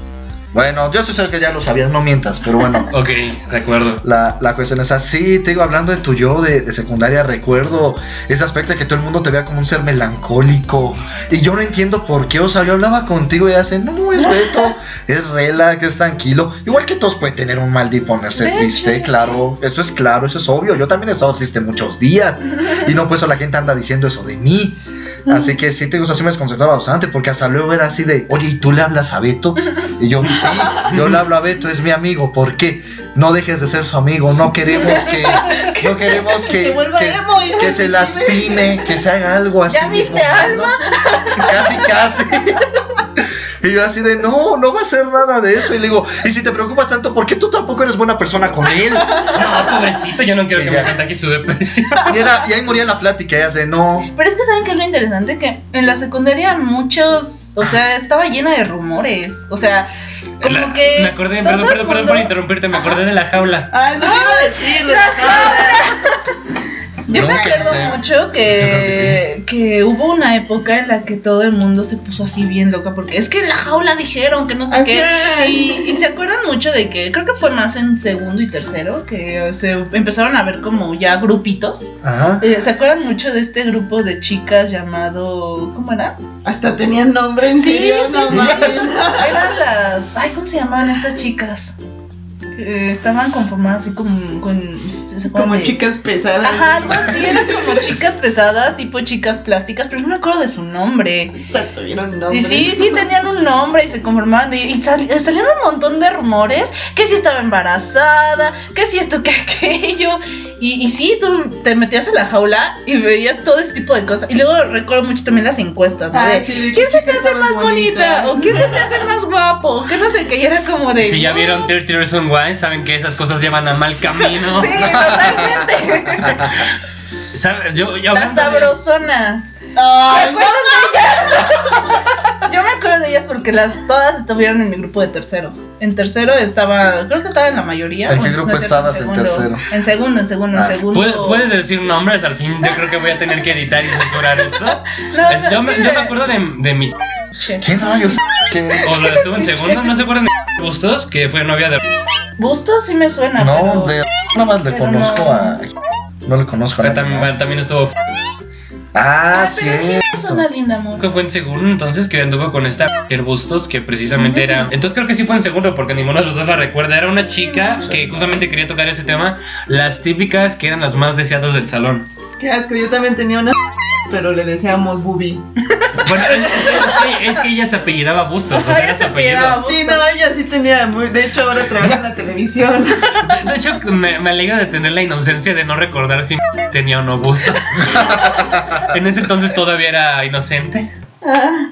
Bueno, yo estoy seguro que ya lo sabías, no mientas, pero bueno. (laughs) Ok, recuerdo. La, la cuestión es así, te digo, hablando de tu yo de, de secundaria, recuerdo ese aspecto de que todo el mundo te vea como un ser melancólico. Y yo no entiendo por qué, o sea, yo hablaba contigo y hace, no, es Beto, es relax, es tranquilo. Igual que todos pueden tener un mal día y ponerse triste, claro, eso es claro, eso es obvio. Yo también he estado triste muchos días. Y no, pues la gente anda diciendo eso de mí. Así que sí, te digo, así me desconcertaba bastante, porque hasta luego era así de, oye, ¿y tú le hablas a Beto? Y yo, sí, yo le hablo a Beto, es mi amigo, ¿por qué? No dejes de ser su amigo, no queremos que, (laughs) no queremos que, que, que se lastime, que se haga algo así. ¿Ya mismo viste malo. Casi, casi. Y yo así de, no, no va a ser nada de eso. Y le digo, y si te preocupas tanto, ¿por qué tú tampoco eres buena persona con él? No, pobrecito, yo no quiero Y que ya. me contagie su depresión. Y, era, y ahí moría la plática, y hace, no. Pero es que saben que es lo interesante que en la secundaria muchos O sea, estaba llena de rumores. O sea, como La- que. me acordé, perdón, perdón, perdón por interrumpirte, me acordé de la jaula. Ah, no iba a decir de la jaula. (laughs) Yo me acuerdo mucho que, que, hubo una época en la que todo el mundo se puso así bien loca porque es que en la jaula dijeron que no sé qué. Y, y se acuerdan mucho de que creo que fue más en segundo y tercero que se empezaron a ver como ya grupitos. Ajá. Eh, ¿Se acuerdan mucho de este grupo de chicas llamado. ¿Cómo era? Hasta tenían nombre en Sí, serio, sí, no sí. mames. Eran las. Ay, ¿cómo se llamaban estas chicas? Que estaban conformadas así como con. ¿se acuerdan Como de- chicas pesadas. Ajá, algo así, eran como chicas pesadas, tipo chicas plásticas, pero no me acuerdo de su nombre. Hasta tuvieron nombre. Y sí, sí, tenían un nombre y se conformaban. Y, y sal- salieron un montón de rumores: que si estaba embarazada, que si esto, que aquello. Y, y sí, tú te metías a la jaula y veías todo ese tipo de cosas. Y luego recuerdo mucho también las encuestas, ¿no? Ah, De, sí, de ¿Quién qué se te hace más bonita? bonita? ¿O quién se te hace más guapo? O que no sé qué. Y era como de. Si ya vieron 30 Reasons Why, saben que esas cosas llevan a mal camino. Sí, totalmente. (laughs) Yo, yo Las sabrosonas. ¿Te Ay, acuerdas de ellas? (laughs) Yo me acuerdo de ellas porque las todas estuvieron en mi grupo de tercero. En tercero estaba, creo que estaba en la mayoría. ¿En qué grupo estabas en segundo. tercero? En segundo, en segundo, Ah. en segundo. ¿Puedes, puedes decir nombres al fin? Yo creo que voy a tener que editar y censurar esto. (laughs) No, Es- no, yo, me, que- yo me acuerdo de, de mi. Che. ¿Quién rayos? ¿Qué? O lo estuvo en segundo, ¿no se acuerdan de Bustos? Que fue novia de. Bustos sí me suena. No, pero- de nada más le pero conozco no. a. No le conozco a nadie también, más. también estuvo. Ah, Ah, sí es cierto. una linda amor. Que fue en segundo, entonces que anduvo con esta Bustos, que precisamente era. Entonces creo que sí fue en segundo, porque ninguno de los dos la recuerda. Era una chica que justamente quería tocar ese tema. Las típicas que eran las más deseadas del salón. Qué asco, yo también tenía una pero le decíamos Bubi. Bueno, es, es que, es que ella se apellidaba Bustos, o sea, era ella su se apellidaba apellido. Sí, no, ella sí tenía muy... De hecho, ahora trabaja en la televisión. De, de hecho, me, me alegra de tener la inocencia de no recordar si tenía o no Bustos. en ese entonces todavía era inocente. Ah,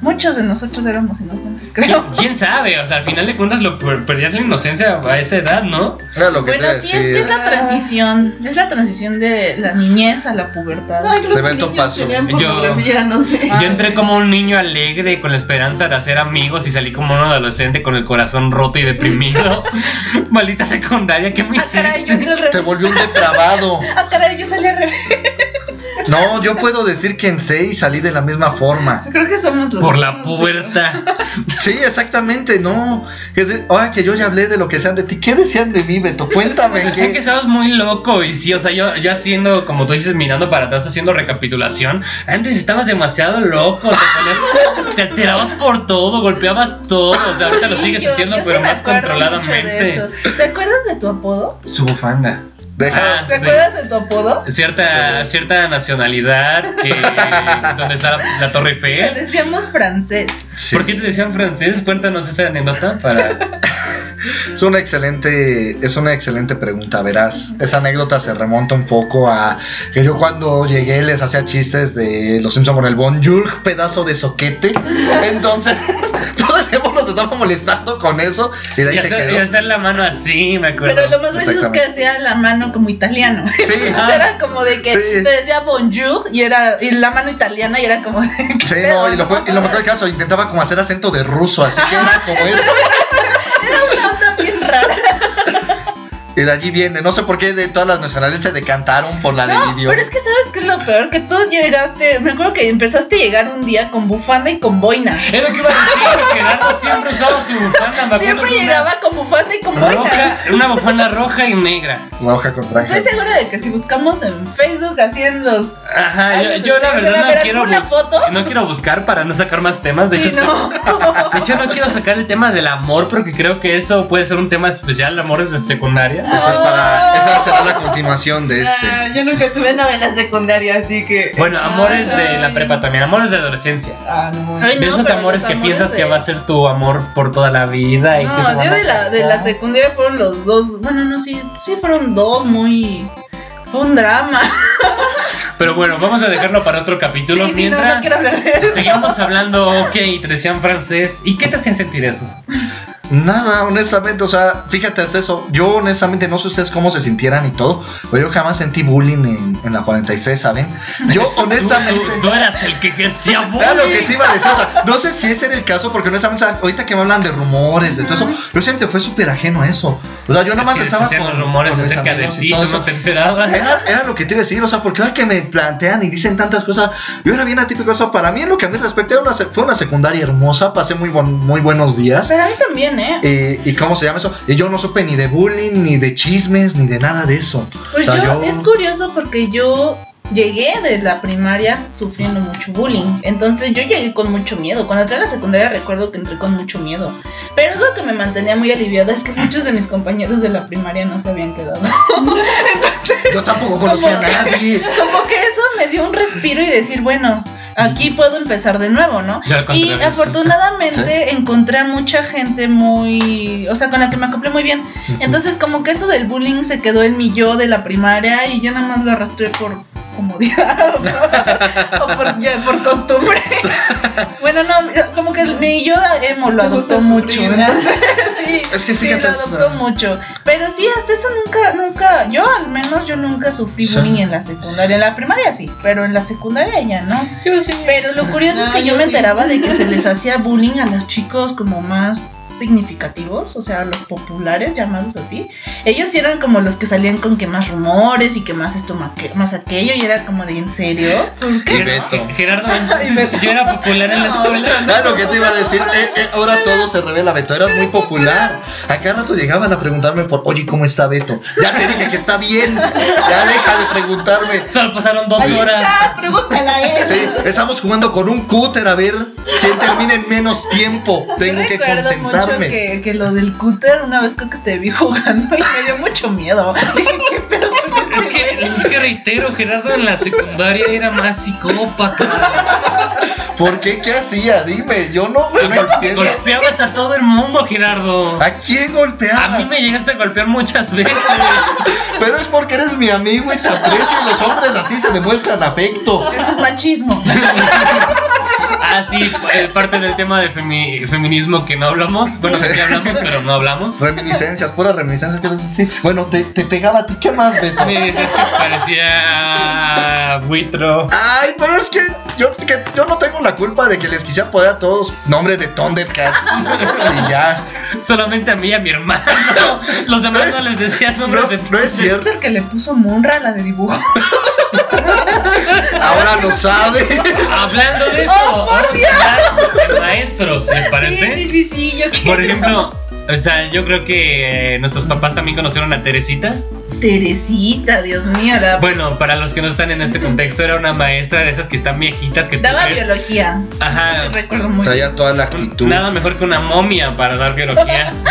Muchos de nosotros éramos inocentes, ¿Quién, creo. quién sabe? O sea, al final de cuentas lo per- perdías la inocencia a esa edad, ¿no? Era lo que Bueno, te sí, es que es la transición. Es la transición de la niñez a la pubertad. no, Se ve tu paso. Yo- no sé. Ah, Yo entré como un niño alegre con la esperanza de hacer amigos y salí como un adolescente con el corazón roto y deprimido. (laughs) (laughs) Maldita secundaria, ¿qué me Ah, caray, yo hiciste? al revés. Te volvió un depravado. Ah, caray, yo salí al revés. No, yo puedo decir que en 6 salí de la misma forma. Creo que somos los Por la dos. puberta. Sí, exactamente, no. Es de- ahora que yo ya hablé de lo que decían de ti, ¿qué decían de mí, Beto? Cuéntame. Pensé ¿qué? que estabas muy loco y sí, o sea, yo, yo haciendo, como tú dices, mirando para atrás, haciendo recapitulación. Antes estabas demasiado loco, te, ponías- (laughs) te alterabas por todo, golpeabas todo. O sea, ahorita lo sigues yo- haciendo, yo pero más controladamente. ¿Te acuerdas de tu apodo? Su bufanda. Deja. Ah, ¿Te sí. acuerdas de tu apodo? Cierta, cierta nacionalidad que (laughs) donde está la, la Torre Te Eiffel. decíamos francés. Sí. ¿Por qué te decían francés? Cuéntanos esa anécdota para. (laughs) Es una excelente, es una excelente pregunta, verás. Esa anécdota se remonta un poco a que yo cuando llegué les hacía chistes de los Simpson con el bonjour, pedazo de soquete. Entonces, todo el tiempo nos estaba molestando con eso y de ahí Y se hacer, y quedó. hacer la mano así, me acuerdo. Pero lo más gracioso es que hacía la mano como italiano. Sí, (laughs) Ah. Era como de que Sí. te decía bonjour y era y la mano italiana y era como de (laughs) que sí, no, y lo, y lo mejor del caso, intentaba como hacer acento de ruso, así que era como eso. (laughs) Y de allí viene, no sé por qué de todas las nacionales se decantaron por la No, del idioma. pero es que sabes qué es lo peor, que tú llegaste, me acuerdo que empezaste a llegar un día con bufanda y con boina. Es lo que iba a decir, que Gerardo siempre usaba su bufanda, me Siempre que una llegaba con bufanda y con boina. roja, una bufanda roja y negra. La hoja con traje. Estoy segura de que si buscamos en Facebook así en los Ajá, yo, la ¿se va a verdad ver no quiero, bus- foto? no quiero buscar para no sacar más temas. De Sí, hecho, no. (laughs) de hecho, no quiero sacar el tema del amor porque creo que eso puede ser un tema especial, amores de secundaria. Eso es para, esa será la continuación de este. Ah, yo nunca tuve novela secundaria, así que. Bueno, amores de la prepa también, amores de adolescencia. Ah, no. Ay, de no, esos amores que amores piensas de- que va a ser tu amor por toda la vida y que se yo de la, de la secundaria fueron los dos, bueno, no, sí, sí fueron dos muy... Fue un drama. (laughs) Pero bueno, vamos a dejarlo para otro capítulo Sí, sí, no, mientras no quiero hablar de eso. seguimos hablando, ok, te decían francés. ¿Y qué te hacían sentir eso? (laughs) Nada, honestamente, o sea, fíjate, es eso. Yo honestamente no sé ustedes cómo se sintieran y todo, pero yo jamás sentí bullying en, en la 43, ¿saben? Yo (laughs) honestamente... Tú, tú eras el que decía Era lo que bullying. te iba a decir, o sea, no sé si ese era el caso, porque honestamente, o sea, ahorita que me hablan de rumores, de todo eso, yo siempre fue súper ajeno a eso. O sea, yo nomás Es que estaba con los rumores con acerca de ti, todo eso. no te enterabas. Era, era lo que te iba a decir, o sea, porque ahora que me plantean y dicen tantas cosas, yo era bien atípico, o sea, para mí en lo que a mí respecta era una se- fue una secundaria hermosa, pasé muy, buen- muy buenos días. Pero a mí también, ¿eh? Eh, ¿Y cómo se llama eso? Y yo no supe ni de bullying, ni de chismes, ni de nada de eso. Pues o sea, yo, yo- es curioso porque yo llegué de la primaria sufriendo mucho bullying. Entonces yo llegué con mucho miedo. Cuando entré a la secundaria recuerdo que entré con mucho miedo. Pero lo que me mantenía muy aliviada es que muchos de mis compañeros de la primaria no se habían quedado. (laughs) Yo tampoco conocía a nadie. Como que eso me dio un respiro y decir, bueno, aquí puedo empezar de nuevo, ¿no? Y sí. afortunadamente encontré a mucha gente muy, o sea, con la que me acoplé muy bien. Entonces como que eso del bullying se quedó en mi yo de la primaria y yo nada más lo arrastré por comodidad (laughs) o por, ya, por costumbre. (laughs) bueno, no, como que mi yo emo lo adoptó mucho. entonces, (laughs) sí, Es que sí, fíjate, lo adoptó mucho. Pero sí, hasta eso nunca, nunca, yo al menos yo nunca sufrí Sí. bullying en la secundaria. En la primaria sí, pero en la secundaria ya no. Yo sí. Pero lo curioso es Ah, que yo yo me sí. enteraba de que se les hacía bullying a los chicos como más significativos, o sea, los populares llamados así. Ellos eran como los que salían con que más rumores y que más esto, más aquello, y era como de, ¿en serio? ¿Por Y? Beto. Gerardo, (laughs) Y Beto. yo era popular en la (laughs) No, escuela. Ah, lo que te iba a decir, eh, eh, ahora todo se revela, Beto, eras muy popular. A cada rato llegaban a preguntarme por, oye, ¿cómo está Beto? Ya te dije que está bien, ya deja de preguntarme. Solo pasaron dos Ahí horas. está, pregúntale a él. Sí, estamos jugando con un cúter a ver quién termina en menos tiempo. Tengo que concentrarme. Mucho que, que lo del cúter, una vez creo que te vi jugando y me dio mucho miedo. (laughs) Dije, ¿qué pedo con Es este que, güey?" es que reitero, Gerardo en la secundaria era más psicópata. ¿Por qué? ¿Qué hacía? Dime, yo no, no entiendo. Golpeabas a todo el mundo, Gerardo. ¿A quién golpeaba? A mí me llegaste a golpear muchas veces. Pero es porque eres mi amigo y te aprecio. y Los hombres así se demuestran afecto. Eso es machismo. (laughs) Ah, sí, parte del tema de femi- feminismo que no hablamos. Bueno, sí hablamos, pero no hablamos. Reminiscencias, puras reminiscencias. Sí. Bueno, te, te pegaba a ti. ¿Qué más, Beto? Me decías que parecía buitro. Ay, pero es que yo, que yo no tengo la culpa de que les quisiera poner a todos nombres de Thundercats. y ya. Solamente a mí y a mi hermano. Los demás no les decías No, nombres de no es cierto. el que le puso Munra la de dibujo. (laughs) Ahora lo sabe. Hablando de eso, ¡Oh, por de maestros, ¿les parece? Sí, sí, sí, sí, yo quiero. Por ejemplo, o sea, yo creo que eh, nuestros papás también conocieron a Teresita. Teresita, Dios mío, la... Bueno, para los que no están en este contexto, era una maestra de esas que están viejitas que daba biología. Ajá. Recuerdo muy Traía toda la actitud. Nada mejor que una momia para dar biología. (laughs)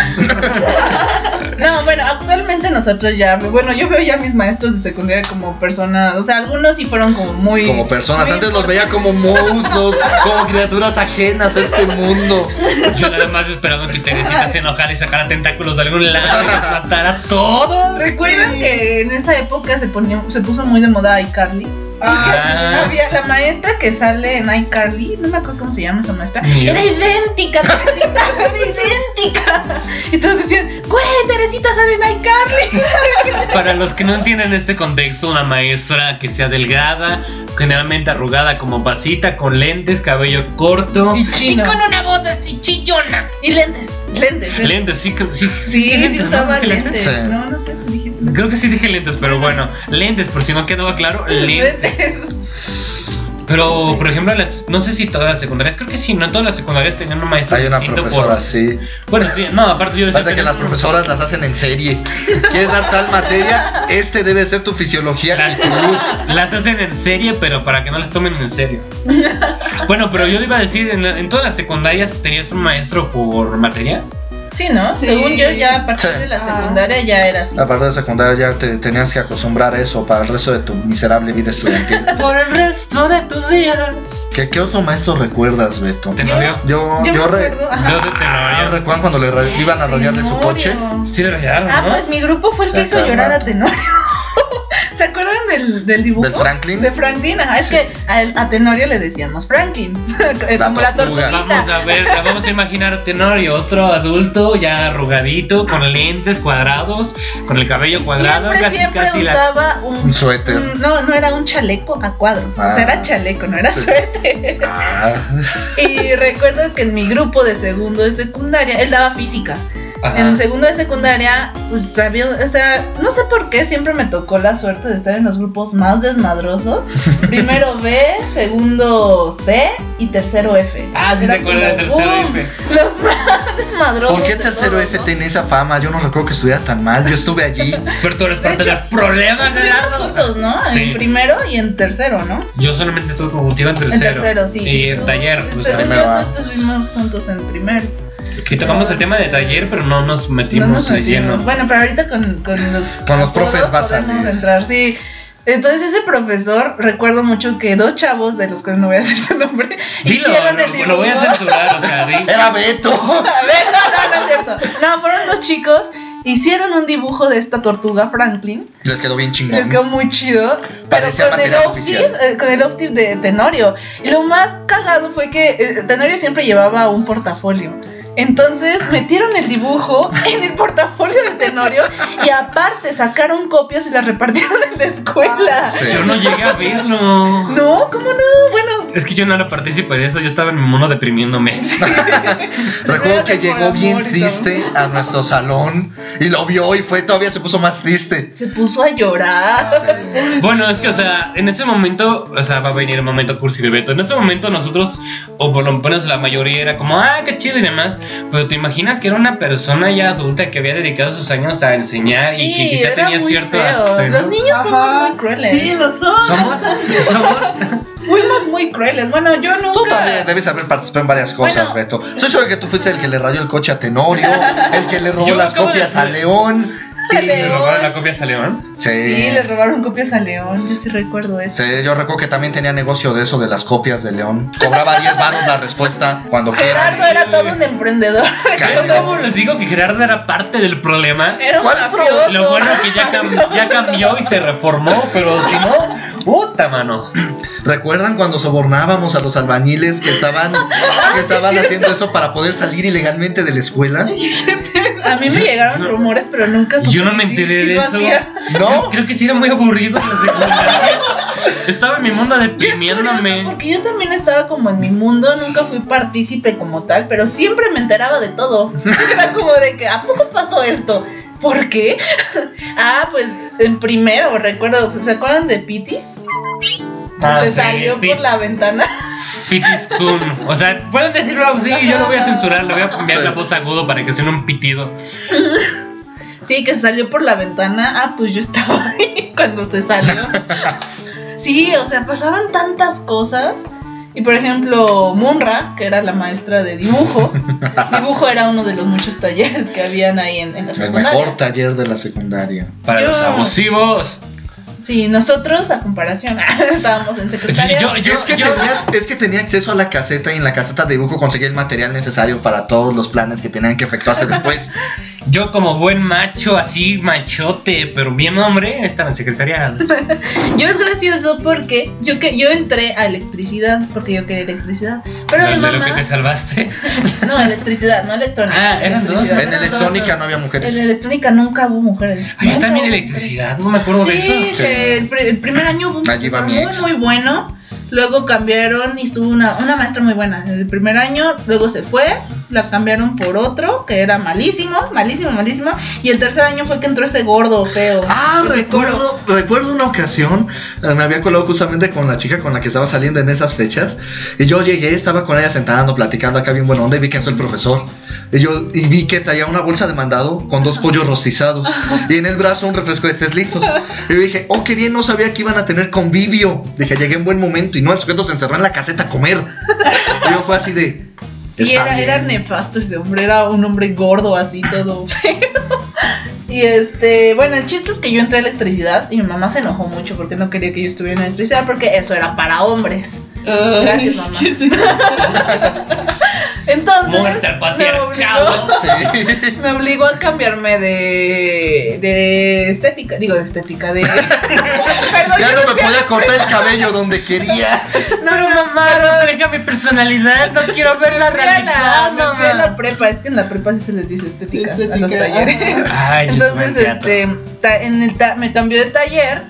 No, bueno, actualmente nosotros ya, bueno, yo veo ya a mis maestros de secundaria como personas, o sea, algunos sí fueron como muy... Como personas, muy antes los veía como monstruos, como criaturas ajenas a este mundo. Yo nada más esperaba que Teresita se enojara y sacara tentáculos de algún lado y los matara a todos. ¿Recuerdan que en esa época se ponía, se puso muy de moda iCarly? Ah. (laughs) Había la maestra que sale en iCarly, no me acuerdo cómo se llama esa maestra, era idéntica, Teresita, (laughs) era idéntica. Y todos decían, güey, Teresita sale en iCarly. (laughs) Para los que no entienden este contexto, una maestra que sea delgada, generalmente arrugada como pasita, con lentes, cabello corto. Y chino. una voz así chillona. Y lentes, lentes. lentes. Lentes, sí, creo- sí. Sí, sí lentes, ¿no? usaba Dije lentes. Sí. No, no sé si dijiste. Creo que sí dije lentes, pero bueno, lentes, por si no quedaba claro, (laughs) lentes. Lentes. (laughs) Pero, por ejemplo, las- no sé si todas las secundarias, creo que sí, no todas las secundarias tenían una maestra Hay una distinto profesora por... así. Bueno, sí, no, aparte yo decía Pasa que las profesoras las hacen en serie. ¿Quieres dar tal materia? Este debe ser tu fisiología. Las, las hacen en serie, pero para que no las tomen en serio. (laughs) Bueno, pero yo le iba a decir, en, la- en todas las secundarias tenías un maestro por materia. Sí, ¿no? Sí. Según yo, ya a partir Sí. de la Ah. secundaria ya era así. Aparte de secundaria ya te tenías que acostumbrar a eso para el resto de tu miserable vida estudiantil. (laughs) Por el resto de tus días. ¿Qué, qué otro maestro recuerdas, Beto? ¿Te Yo-? Yo, Yo, yo, re-. Yo de Ah, Tenorio. ¿Recuerdan cuando le iban a rayarle su coche? Sí le rayaron, Ah, ¿no? pues mi grupo fue el que hizo llorar a Tenorio. (laughs) ¿Se acuerdan del, del dibujo? ¿Del Franklin? De Franklin, ajá. Es Sí. que a, Tenorio le decíamos Franklin. (laughs) Como la tortuguita. Vamos a ver, vamos a imaginar a Tenorio, otro adulto ya arrugadito, con lentes cuadrados, con el cabello cuadrado, siempre, casi siempre casi la usaba un, Un suéter. un- no, no era un chaleco a cuadros. O Ah. sea, era chaleco, no era Sí. suéter. Ah, (laughs) Y recuerdo que en mi grupo de segundo de secundaria, él daba física. Ajá. En segundo de secundaria, pues había, o sea, no sé por qué siempre me tocó la suerte de estar en los grupos más desmadrosos. (laughs) Primero B, segundo C y tercero F. Ah, sí Era se acuerda del como, tercero ¡boom! F. (laughs) Los más desmadrosos. ¿Por qué de tercero todos, F ¿no? tiene esa fama? Yo no recuerdo que estuviera tan mal. Yo estuve allí. (laughs) Pero tú eres De parte hecho, del problema, Estuvimos Gerardo. juntos, ¿no? Sí. En primero y en tercero, ¿no? Yo solamente estuve contigo en En tercero. tercero, sí. Y en Tú- taller. pues, Según primero, yo, ah. tú estuvimos juntos en primero. Que tocamos el tema de taller, pero no nos metimos No nos de metimos. lleno. Bueno, pero ahorita con, con los, Con los profes vas a entrar, sí. Entonces ese profesor, recuerdo mucho que dos chavos, de los cuales no voy a decir su nombre, (laughs) Dilo, hicieron el lo, lo voy a dibujo. censurar, o sea, di. Era Beto. (laughs) A ver, no, no, no es cierto. No, fueron dos chicos, hicieron un dibujo de esta tortuga Franklin, Les quedó bien chingón. les quedó muy chido, pero Parecía con el material off oficial. con el off-tip de Tenorio. Y lo más cagado fue que eh, Tenorio siempre llevaba un portafolio. Entonces metieron el dibujo (laughs) en el portafolio de Tenorio y aparte sacaron copias y las repartieron en la escuela. Sí. Yo no llegué a verlo. No, ¿cómo no? Bueno, Es que yo no era partícipe de eso, yo estaba en mi mono deprimiéndome. (laughs) Recuerdo que llegó bien triste a nuestro salón y lo vio y fue todavía se puso más triste. se puso a llorar. Bueno, es que, o sea, en ese momento, o sea, va a venir el momento cursi de Beto. En ese momento nosotros, o por lo menos la mayoría era como, ah, qué chido y demás. Pero te imaginas que era una persona ya adulta que había dedicado sus años a enseñar y que quizá era tenía muy cierto feo. arte, ¿no? Los niños somos Ajá. muy crueles. Sí, lo son. Somos, somos. Fuimos muy crueles. Bueno, yo nunca. Tú también debes haber participado en varias cosas, Bueno. Beto. Soy seguro que tú fuiste el que le rayó el coche a Tenorio, el que le robó Yo las de copias a León. ¿Le robaron la copia a León? Sí. Sí, le robaron copias a León. Yo sí recuerdo eso. Sí, yo recuerdo que también tenía negocio de eso, de las copias de León. Cobraba 10 baros la respuesta cuando Gerardo era todo un emprendedor. Yo como les digo que Gerardo era parte del problema. Era un ¿Cuál mafioso. Lo bueno que ya, cam- ya cambió y se reformó, pero si no, puta mano. ¿Recuerdan cuando sobornábamos a los albañiles que estaban, que (laughs) estaban haciendo eso para poder salir ilegalmente de la escuela? A mí me llegaron rumores, pero nunca supe Yo no me enteré de eso. hacía. ¿No? Creo que sí era muy aburrido en la secundaria. Estaba en mi mundo deprimiéndome. porque yo también estaba como en mi mundo, nunca fui partícipe como tal, pero siempre me enteraba de todo. (laughs) Era como de que, ¿a poco pasó esto? ¿Por qué? (laughs) ah, pues en primero, recuerdo, ¿se acuerdan de Pitis? Ah, Se sí, salió por la ventana. Pitis Kun. O sea, pueden decirlo así, yo lo voy a censurar, le voy a cambiar Sí. la voz agudo para que suene un pitido. Sí, que se salió por la ventana. Ah, pues yo estaba (laughs) ahí cuando se salió. Sí, o sea, pasaban tantas cosas. Y por ejemplo, Munra, que era la maestra de dibujo, (laughs) dibujo era uno de los muchos talleres que habían ahí en, en la El secundaria. mejor taller de la secundaria. Para Yo- los abusivos. Sí, nosotros a comparación (laughs) estábamos en secundaria. Sí, yo- yo- es, que tenías- es que tenía acceso a la caseta y en la caseta de dibujo conseguía el material necesario para todos los planes que tenían que efectuarse después. (laughs) Yo como buen macho, así machote, pero bien hombre, estaba en secretariado. (laughs) Yo es gracioso porque yo que yo entré a electricidad porque yo quería electricidad, pero mi de lo que mamá te salvaste. (laughs) no electricidad, no electrónica. Ah, eran dos. electricidad. En Eran dos. electrónica no había mujeres. En electrónica nunca hubo mujeres. Ay, yo también electricidad, no me acuerdo de Sí, eso. que el, el primer año hubo un Allí va profesor mi muy, ex. muy bueno. Luego cambiaron y estuvo una, una maestra muy buena. En el primer año, luego se fue, la cambiaron por otro que era malísimo, malísimo, malísimo. Y el tercer año fue que entró ese gordo feo. Ah, recuerdo, recuerdo una ocasión, eh, me había colado justamente con la chica con la que estaba saliendo en esas fechas, y yo llegué, estaba con ella sentando, platicando acá bien buena onda, y vi que entró el profesor, y yo y vi que traía una bolsa de mandado con dos pollos rostizados, y en el brazo un refresco de tres litros, y yo dije, oh, qué bien, no sabía que iban a tener convivio, dije, llegué en buen momento, y no, el sujeto se encerró en la caseta a comer, y yo fue así de... Sí, "Está era, bien". era nefasto ese hombre, era un hombre gordo así, todo (laughs) feo. Y este, bueno, el chiste es que yo entré a electricidad y mi mamá se enojó mucho porque no quería que yo estuviera en electricidad porque eso era para hombres. Gracias, mamá. (laughs) Sí, sí. Entonces, Muerte al me patriarcado. obligó, Sí. (laughs) me obligó a cambiarme de, de estética, digo de estética, de... (laughs) Perdón, Ya no me podía cortar el cabello donde quería. (laughs) No, Pero no, mamá, no deja mi personalidad, no quiero ver la realidad, me fui a la prepa, es que en la prepa sí se les dice estética, a los talleres. Ay, en Entonces, este, ta- en el ta- me cambió de taller.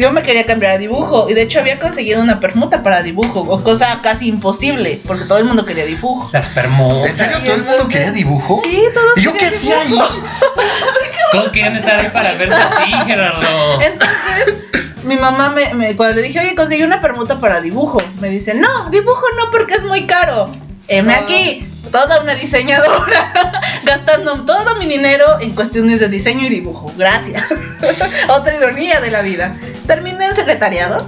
Yo me quería cambiar a dibujo y de hecho había conseguido una permuta para dibujo, o cosa casi imposible, porque todo el mundo quería dibujo. Las permutas. ¿En serio todo el mundo quería dibujo? Sí, todos ¿Y yo qué hacía ahí? (laughs) Todos querían estar ahí para verte a ti, Gerardo. Entonces, mi mamá me, me- cuando le dije, oye, conseguí una permuta para dibujo, me dice, no, dibujo no porque es muy caro. Heme Ah. aquí, toda una diseñadora, (laughs) gastando todo mi dinero en cuestiones de diseño y dibujo. Gracias. (laughs) Otra ironía de la vida. Terminé en secretariado.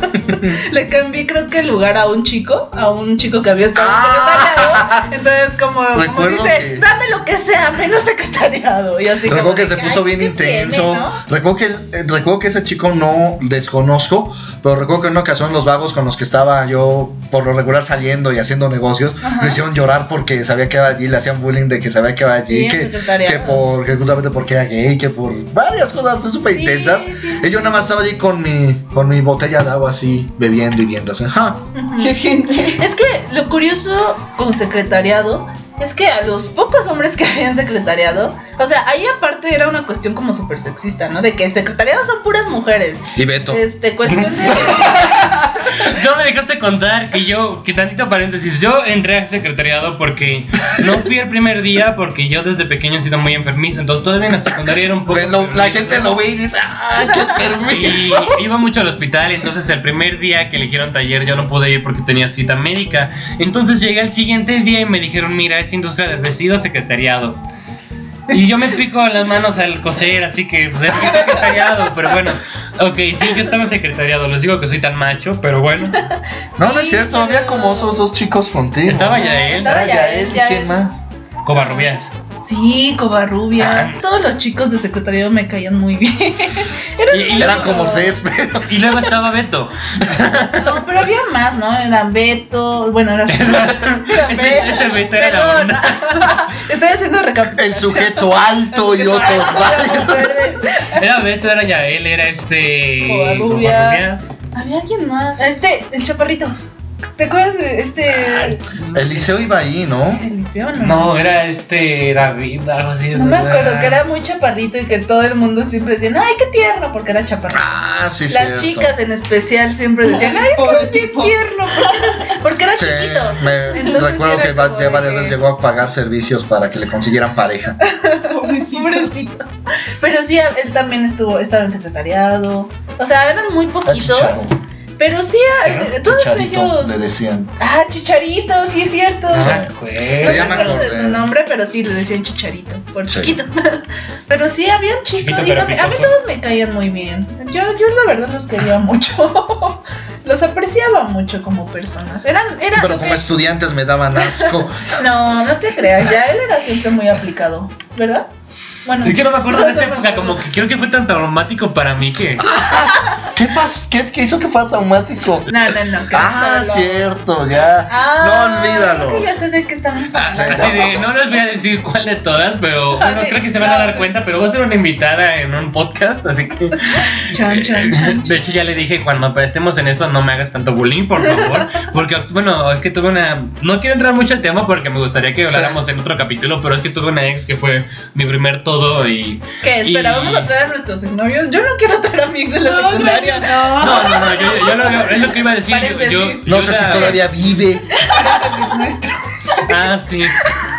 (laughs) Le cambié, creo que el lugar a un chico, a un chico que había estado en Ah. secretariado. Entonces, como, como dice, que- dame lo que sea, menos secretariado. Y así Recuerdo que se puso "Ay, bien ¿qué intenso. tiene, no?". Recuerdo que eh, recuerdo que ese chico no desconozco, pero recuerdo que en una ocasión los vagos con los que estaba yo por lo regular saliendo y haciendo negocios Ajá. me hicieron llorar porque sabía que iba allí, le hacían bullying de que sabía que iba allí, Sí, que, por que justamente porque era gay, que por varias cosas súper Sí, intensas. sí, sí. Y yo nada más estaba allí con mi con mi botella de agua así bebiendo y viendo así. "Ja". Qué gente. Es que lo curioso con secretariado es que a los pocos hombres que habían secretariado, o sea, ahí aparte era una cuestión como súper sexista, ¿no? De que el secretariado son puras mujeres. Y Beto. Este, cuestión de... (laughs) No me dejaste contar que yo, que tantito paréntesis, yo entré al secretariado porque no fui el primer día porque yo desde pequeño he sido muy enfermizo, entonces todavía en la secundaria era un poco... Ven, lo- la gente lo ve y dice, ¡ah, qué Y enfermizo! iba mucho al hospital, entonces el primer día que eligieron taller yo no pude ir porque tenía cita médica. Entonces llegué el siguiente día y me dijeron, mira, es industria del vestido secretariado. Y yo me pico las manos al coser, así que pues, era mi secretariado, pero bueno. Ok, sí, yo estaba en secretariado, les digo que soy tan macho, pero bueno. No, no es Sí, cierto, pero- había como otros dos chicos contigo. Estaba ya él, Estaba Estaba ya Yael, él, ¿y quién más? Covarrubias. Sí, Covarrubias. Ah. Todos los chicos de secretariado me caían muy bien. (laughs) Y, y Eran como ustedes, pero. y luego estaba Beto. No, pero había más, ¿no? Era Beto, bueno, era... era Ese- Beto. ese Beto era la onda. (laughs) Estoy haciendo recapitulación. El sujeto alto y otros varios. Era Beto, era Yael, era este. Covarrubias. Covarrubias. Había alguien más. Este, el chaparrito. ¿Te acuerdas de este. Eliseo iba ahí, ¿no? Eliseo, no? No, era este David, algo así. No me acuerdo, que era muy chaparrito y que todo el mundo siempre decía, ¡ay, qué tierno! Porque era chaparrito. Ah, sí, Las cierto. chicas en especial siempre decían, ¡ay, es que tipo. tierno! Porque, era Sí, chiquito. me Entonces recuerdo era que ya varias veces llegó a pagar servicios para que le consiguieran pareja. (laughs) (laughs) Pobrecito. Pobrecito. Pero sí, él también estuvo, estaba en secretariado. O sea, eran muy Ah, poquitos. Pero sí, eh, todos Chicharito, ellos. le decían. Ah, Chicharito, sí es cierto. No me No me acuerdo de su nombre, pero sí le decían Chicharito, por Sí. chiquito. (laughs) pero sí, y pero a mí, a mí picoso. todos me caían muy bien. Yo, yo la verdad los quería mucho. (laughs) los apreciaba mucho como personas. Eran, eran Pero como que- estudiantes me daban asco. (laughs) No, no te creas, ya él era siempre muy aplicado, ¿verdad? Bueno, Es que no me acuerdo de esa época, como que creo que fue tan traumático para mí que. ¿Qué pasó? ¿Qué, qué hizo que fue traumático? No, no, no. que Ah, solo- cierto, ya. Ah, no olvídalo. creo que ya sé de qué estamos Ah, hablando. Así de, no les voy a decir cuál de todas, pero (laughs) bueno, creo que se van a dar cuenta, pero voy a ser una invitada en un podcast, así que... Chan, chan, chan. De hecho ya le dije, cuando estemos en eso, no me hagas tanto bullying, por favor, (laughs) porque, bueno, es que tuve una... No quiero entrar mucho al tema porque me gustaría que Sí. habláramos en otro capítulo, pero es que tuve una ex que fue mi primer todo y... ¿Qué? Espera, Y- vamos a traer a nuestros exnovios. Yo no quiero traer a mi ex de la No, secundaria. No, No, no, no, yo, yo lo, es lo que iba a decir, yo... yo. No yo sé si la- todavía vive. (laughs) Ah, sí.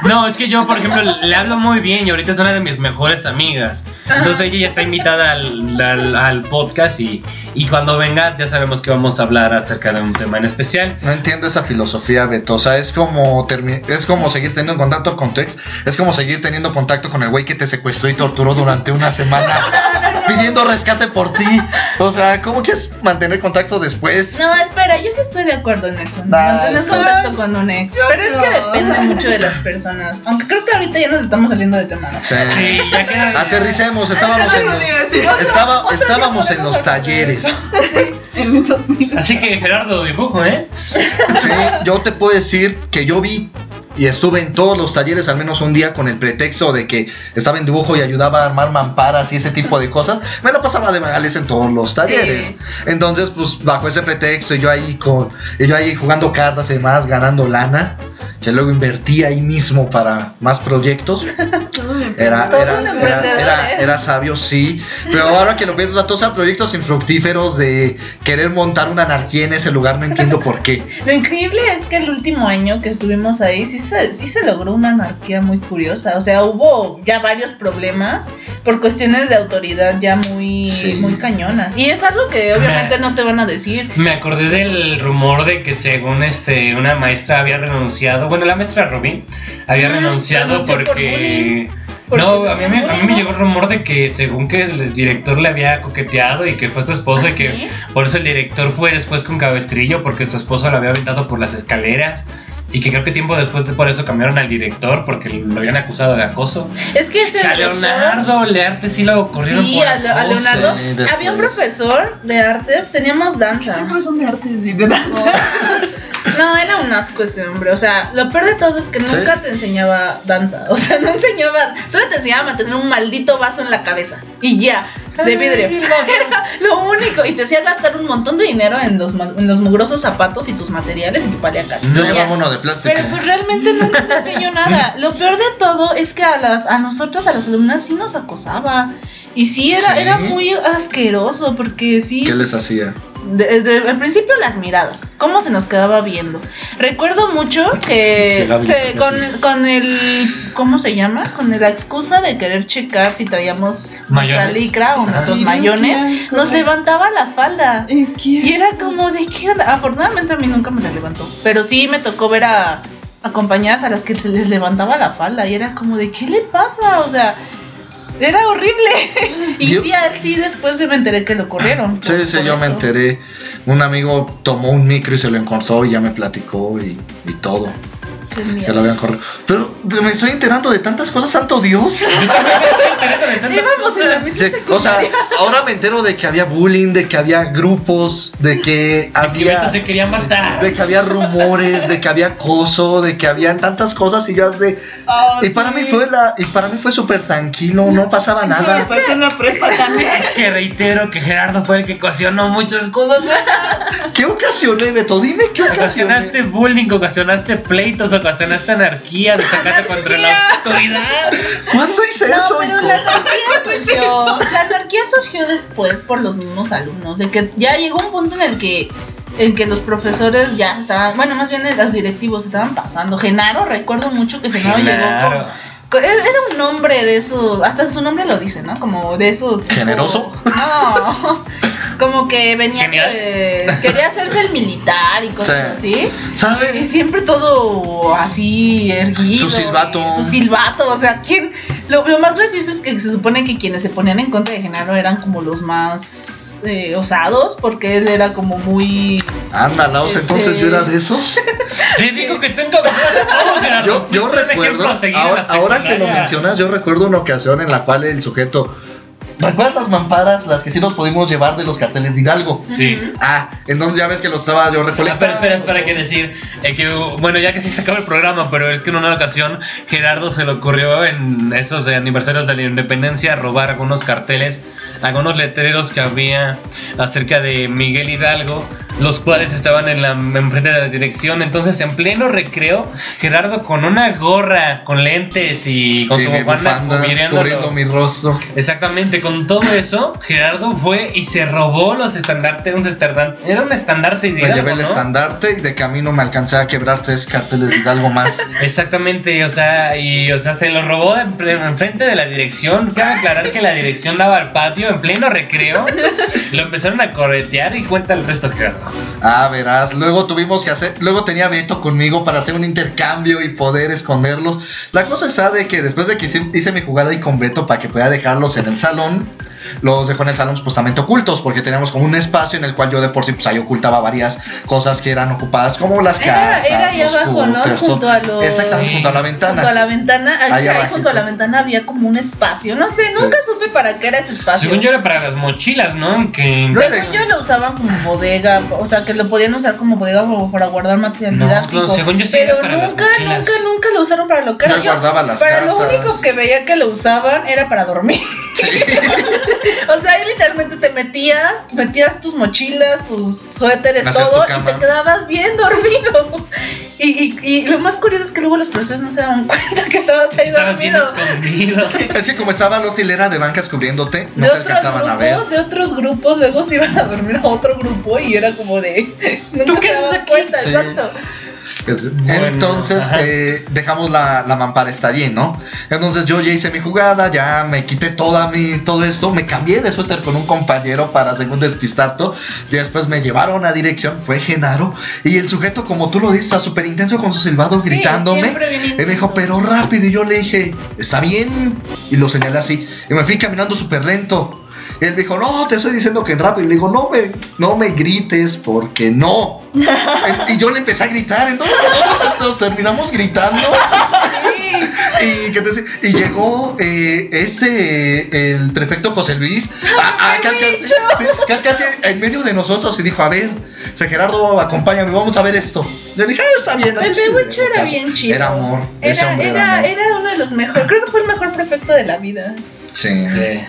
No, es que yo, por ejemplo, le hablo muy bien y ahorita es una de mis mejores amigas. Entonces ella ya está invitada al, al- al podcast y, y cuando venga ya sabemos que vamos a hablar acerca de un tema en especial. No entiendo esa filosofía, Beto. O sea, es como, es como seguir teniendo contacto con tu ex. Es como seguir teniendo contacto con el güey que te secuestró y torturó durante una semana (laughs) pidiendo rescate por ti. O sea, ¿cómo quieres mantener contacto después? No, espera, yo sí estoy de acuerdo en eso. Nah, Mantener espera. contacto con un ex. Pero es que no. Depende mucho de las personas. Aunque creo que ahorita ya nos estamos saliendo de tema, ¿no? Sí. Sí, ya queda. Aterricemos, estábamos en, estaba- estábamos (laughs) en los talleres. Así que Gerardo dibujo, ¿eh? Sí, yo te puedo decir que yo vi y estuve en todos los talleres al menos un día con el pretexto de que estaba en dibujo y ayudaba a armar mamparas y ese tipo de cosas. Me lo pasaba de magales en todos los talleres. Sí. Entonces, pues bajo ese pretexto y yo ahí con y yo ahí jugando cartas y demás, ganando lana, que luego invertí ahí mismo para más proyectos. (laughs) Era, era, era, ¿eh? era sabio, sí. Pero ahora que lo pienso, sea, todos eran proyectos infructíferos de querer montar una anarquía en ese lugar, no entiendo por qué. (laughs) Lo increíble es que el último año que estuvimos ahí sí se, sí se logró una anarquía muy curiosa. O sea, hubo ya varios problemas por cuestiones de autoridad ya muy, Sí. muy cañonas. Y es algo que obviamente no te van a decir. Me acordé del rumor de que según este una maestra había renunciado, bueno la maestra Robin había Mm, renunciado por porque no, a mí, me, a llegó el rumor de que según que el director le había coqueteado y que fue su esposo ¿Ah, y que sí? por eso el director fue después con cabestrillo porque su esposo lo había aventado por las escaleras y que creo que tiempo después de por eso cambiaron al director porque lo habían acusado de acoso. Es que ese A Leonardo Learte sí lo corrieron Sí, por a, Le- a acoso. Leonardo. Sí, después. Había un profesor de artes, teníamos danza. Siempre son de artes y de danza. No, era un asco ese hombre. O sea, lo peor de todo es que ¿Sí? nunca te enseñaba danza. O sea, no enseñaba. Solo te enseñaba a mantener un maldito vaso en la cabeza. Y ya, de vidrio. (laughs) Era lo único. Y te hacía gastar un montón de dinero en los, ma- en los mugrosos zapatos y tus materiales y tu. Yo Y ya. llevaba uno de plástico. Pero pues realmente nunca te enseñó nada. (laughs) Lo peor de todo es que a las a nosotros, a las alumnas, sí nos acosaba. Y sí era, ¿Sí? era muy asqueroso porque sí. ¿Qué les hacía? De- de- al principio las miradas, cómo se nos quedaba viendo. Recuerdo mucho que se- con, con el, ¿cómo se llama? Con la excusa de querer checar si traíamos nuestra licra o nuestros Sí, mayones, nos levantaba la falda. ¿Y qué? Y era como de qué onda? Afortunadamente a mí nunca me la levantó, pero sí me tocó ver a, a compañeras a las que se les levantaba la falda y era como de qué le pasa, o sea, era horrible. (laughs) y Yo- sí, después se me enteré que lo corrieron. Sí, por- sí, por yo me enteré. Un amigo tomó un micro y se lo encontró y ya me platicó y, y todo. Qué miedo. Que lo habían corrido. Pero me estoy enterando de tantas cosas, santo Dios. Yo también me estoy enterando de tantas Íbamos en la cosas. misma Sí, o sea, ahora me entero de que había bullying, de que había grupos, de que Que había. Beto se quería matar. De que había rumores, de que había acoso, de que habían tantas cosas y yo de Ah, y para mí fue la y para mí fue súper tranquilo, no pasaba Sí, nada. pasó en la prepa también. (laughs) Es que reitero que Gerardo fue el que ocasionó muchas cosas. ¿Qué ocasioné, Beto? Dime qué ocasioné. Ocasionaste bullying, ocasionaste pleitos, ocasionaste anarquía, desacato contra la autoridad. ¿Cuándo hice No, eso? pero la anarquía surgió. La anarquía surgió después por los mismos alumnos. De que ya llegó un punto en el que. En que los profesores ya estaban, bueno, más bien los directivos estaban pasando. Genaro, recuerdo mucho que Genaro, llegó con- Era un nombre de esos, hasta su nombre lo dice, ¿no? Como de esos. tipo- ¿Generoso? No, como que venía que quería hacerse el militar y cosas así. Y ¿Sabes? siempre todo así erguido. Su silbato. y Su silbato. O sea, ¿quién? Lo, lo más gracioso es que se supone que quienes se ponían en contra de Genaro eran como los más eh, osados, porque él era como muy. Sea, entonces yo era de esos. (laughs) Te digo que tengo. Yo, yo recuerdo, ahora, ahora que lo mencionas, yo recuerdo una ocasión en la cual el sujeto. ¿Recuerdas las mamparas, las que sí nos pudimos llevar de los carteles de Hidalgo? Sí. Ah, entonces ya ves que lo estaba yo Ah, recolectando. pero espera, espera, que decir eh, que, bueno, ya que sí se acaba el programa, pero es que en una ocasión Gerardo se le ocurrió en esos eh, aniversarios de la independencia robar algunos carteles, algunos letreros que había acerca de Miguel Hidalgo, los cuales estaban en la enfrente de la dirección. Entonces, en pleno recreo, Gerardo con una gorra, con lentes y con su bufanda cubriendo mi rostro. Exactamente, con todo eso, Gerardo fue y se robó los estandartes, un estandarte, era un estandarte de Me llevé el ¿no? estandarte y de camino me alcancé a quebrar tres carteles de Hidalgo más. (laughs) Exactamente, o sea, y o sea, se lo robó enfrente de la dirección. Cabe aclarar que la dirección daba al patio en pleno recreo. Lo empezaron a corretear y cuenta el resto, Gerardo. Ah, verás, luego tuvimos que hacer, luego tenía Beto conmigo para hacer un intercambio y poder esconderlos. La cosa está de que después de que hice, mi jugada ahí con Beto para que pueda dejarlos en el salón, los dejó en el salón supuestamente ocultos porque teníamos como un espacio en el cual yo de por sí pues ahí ocultaba varias cosas que eran ocupadas como las Era, cartas, era ahí los abajo, ¿no? Junto a los. Exactamente, Sí. junto a la ventana. Junto a la ventana, ahí, Ahí ahí junto a la ventana había como un espacio. No sé, nunca supe supe para qué era ese espacio. Según yo era para las mochilas, ¿no? Que... Según yo lo usaban como bodega, o sea, que lo podían usar como bodega para guardar material No, didáctico. no, según yo sí pero era para nunca, nunca, nunca lo usaron para lo que era. Yo Yo- guardaba las para lo único que veía que lo usaban era para dormir. Sí. (laughs) (laughs) o sea, ahí literalmente te metías, metías tus mochilas, tus suéteres, todo, tu y te quedabas bien dormido. Y, y, y lo más curioso es que luego los profesores no se daban cuenta que estabas ahí Estabas dormido. (laughs) Es que como estaba la hilera de bancas cubriéndote, no de te otros alcanzaban a ver. grupos, de otros grupos, luego se iban a dormir a otro grupo y era como de (laughs) nunca ¿Tú qué se daban cuenta, Sí. exacto. Pues, Bueno, Entonces eh, dejamos la, la mampara está allí, ¿no? Entonces yo ya hice mi jugada, ya me quité toda mi, todo esto, me cambié de suéter con un compañero para según despistar todo. Y después me llevaron a dirección, fue Genaro. Y el sujeto, como tú lo dices, súper intenso con su silbado, Sí, gritándome. bien me dijo, pero rápido. Y yo le dije, está bien. Y lo señalé así. Y me fui caminando súper lento. Y él me dijo, no, te estoy diciendo que rápido. Y le digo, no me, no me grites porque no. (laughs) y yo le empecé a gritar. Entonces todos nos terminamos gritando. Y, que te- y llegó eh, este, el prefecto José Luis, a, a- casi, casi- sí, casi- casi en medio de nosotros y dijo, a ver, San Gerardo, acompáñame, vamos a ver esto. Yo dije, ah, está bien. El hago era caso". bien chido. Era amor, ese Era, hombre era, era, amor. era uno de los mejores, creo que fue el mejor prefecto de la vida. Sí, Sí.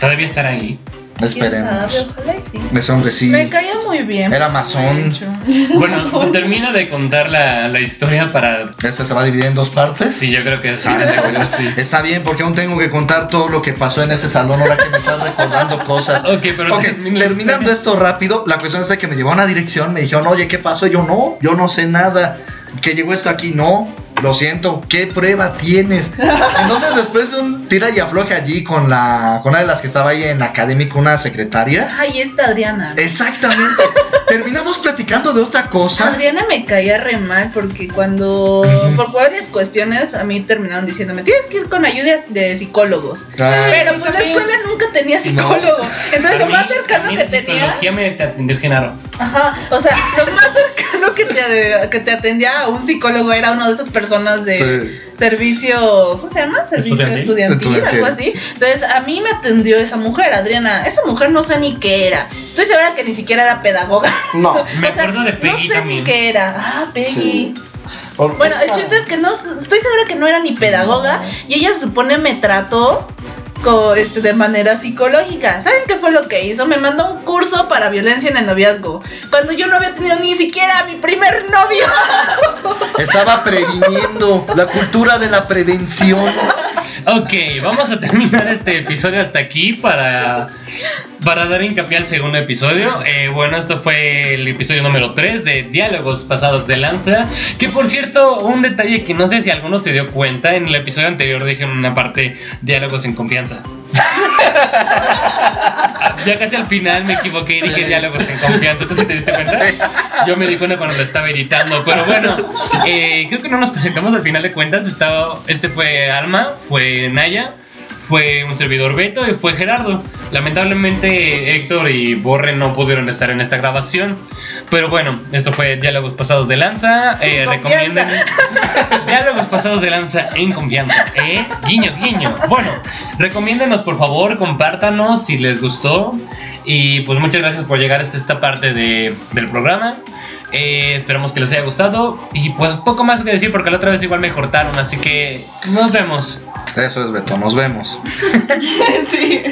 Todavía estará ahí. ¿Quién esperemos. sabe? Ojalá y sí. Ese hombre sí. Me caía muy bien. Era masón. (laughs) Bueno, termina de contar la, la historia para... Este se va a dividir en dos partes. Sí, yo creo que sí. Ah, sí. Está bien, porque aún tengo que contar todo lo que pasó en ese salón ahora que me estás recordando cosas. Ok, pero terminando esto rápido, la cuestión es de que me llevó a una dirección, me dijeron, oye, ¿qué pasó? Y yo, no, yo no sé nada. ¿Que llegó esto aquí? No, lo siento, ¿qué prueba tienes? Entonces, después de un tira y afloje allí con la con una de las que estaba ahí en académico, una secretaria, Ay, esta Adriana. exactamente, terminamos platicando de otra cosa. Adriana me caía re mal porque cuando, por varias cuestiones, a mí terminaron diciéndome, tienes que ir con ayuda de psicólogos. Ay, Pero pues la escuela nunca tenía psicólogo. Entonces A lo mí- más a cercano que en tenía... psicología me te atendió Genaro. Ajá, o sea, lo más cercano que te, que te atendía a un psicólogo era una de esas personas de Sí. servicio, ¿cómo se llama? Servicio Estudiantil. estudiantil, algo así. Entonces, a mí me atendió esa mujer, Adriana. Esa mujer no sé ni qué era. Estoy segura que ni siquiera era pedagoga. No. (laughs) Me sea, acuerdo de Peggy No sé también. ni qué era. Ah, Peggy. Sí. Bueno, el chiste es que no, estoy segura que no era ni pedagoga y ella se supone me trató este, de manera psicológica. ¿Saben qué fue lo que hizo? Me mandó un curso para violencia en el noviazgo. Cuando yo no había tenido ni siquiera a mi primer novio. Estaba previniendo la cultura de la prevención. (laughs) Ok, vamos a terminar este episodio hasta aquí para, para dar hincapié al segundo episodio. Eh, bueno, esto fue el episodio número 3 de Diálogos Pasados de Lanza. Que por cierto, un detalle que no sé si alguno se dio cuenta, en el episodio anterior dije en una parte Diálogos en confianza. (laughs) ya casi al final me equivoqué y dije Diálogos en confianza. ¿Tú sí te diste cuenta? Yo me di cuenta cuando lo estaba editando. Pero bueno, eh, creo que no nos presentamos al final de cuentas. Estaba, este fue Alma, fue Naya, fue un servidor Beto y fue Gerardo. Lamentablemente Héctor y Borre no pudieron estar en esta grabación. Pero bueno, esto fue Diálogos Pasados de Lanza. Eh, recomienden (laughs) Diálogos Pasados de Lanza en confianza. ¿eh? Guiño, guiño. Bueno, recomiéndenos por favor, compártanos si les gustó. Y pues muchas gracias por llegar hasta esta parte de- del programa. Eh, esperamos que les haya gustado. Y pues poco más que decir porque la otra vez igual me cortaron. Así que nos vemos. Eso es Beto, nos vemos. (laughs) (laughs) sí.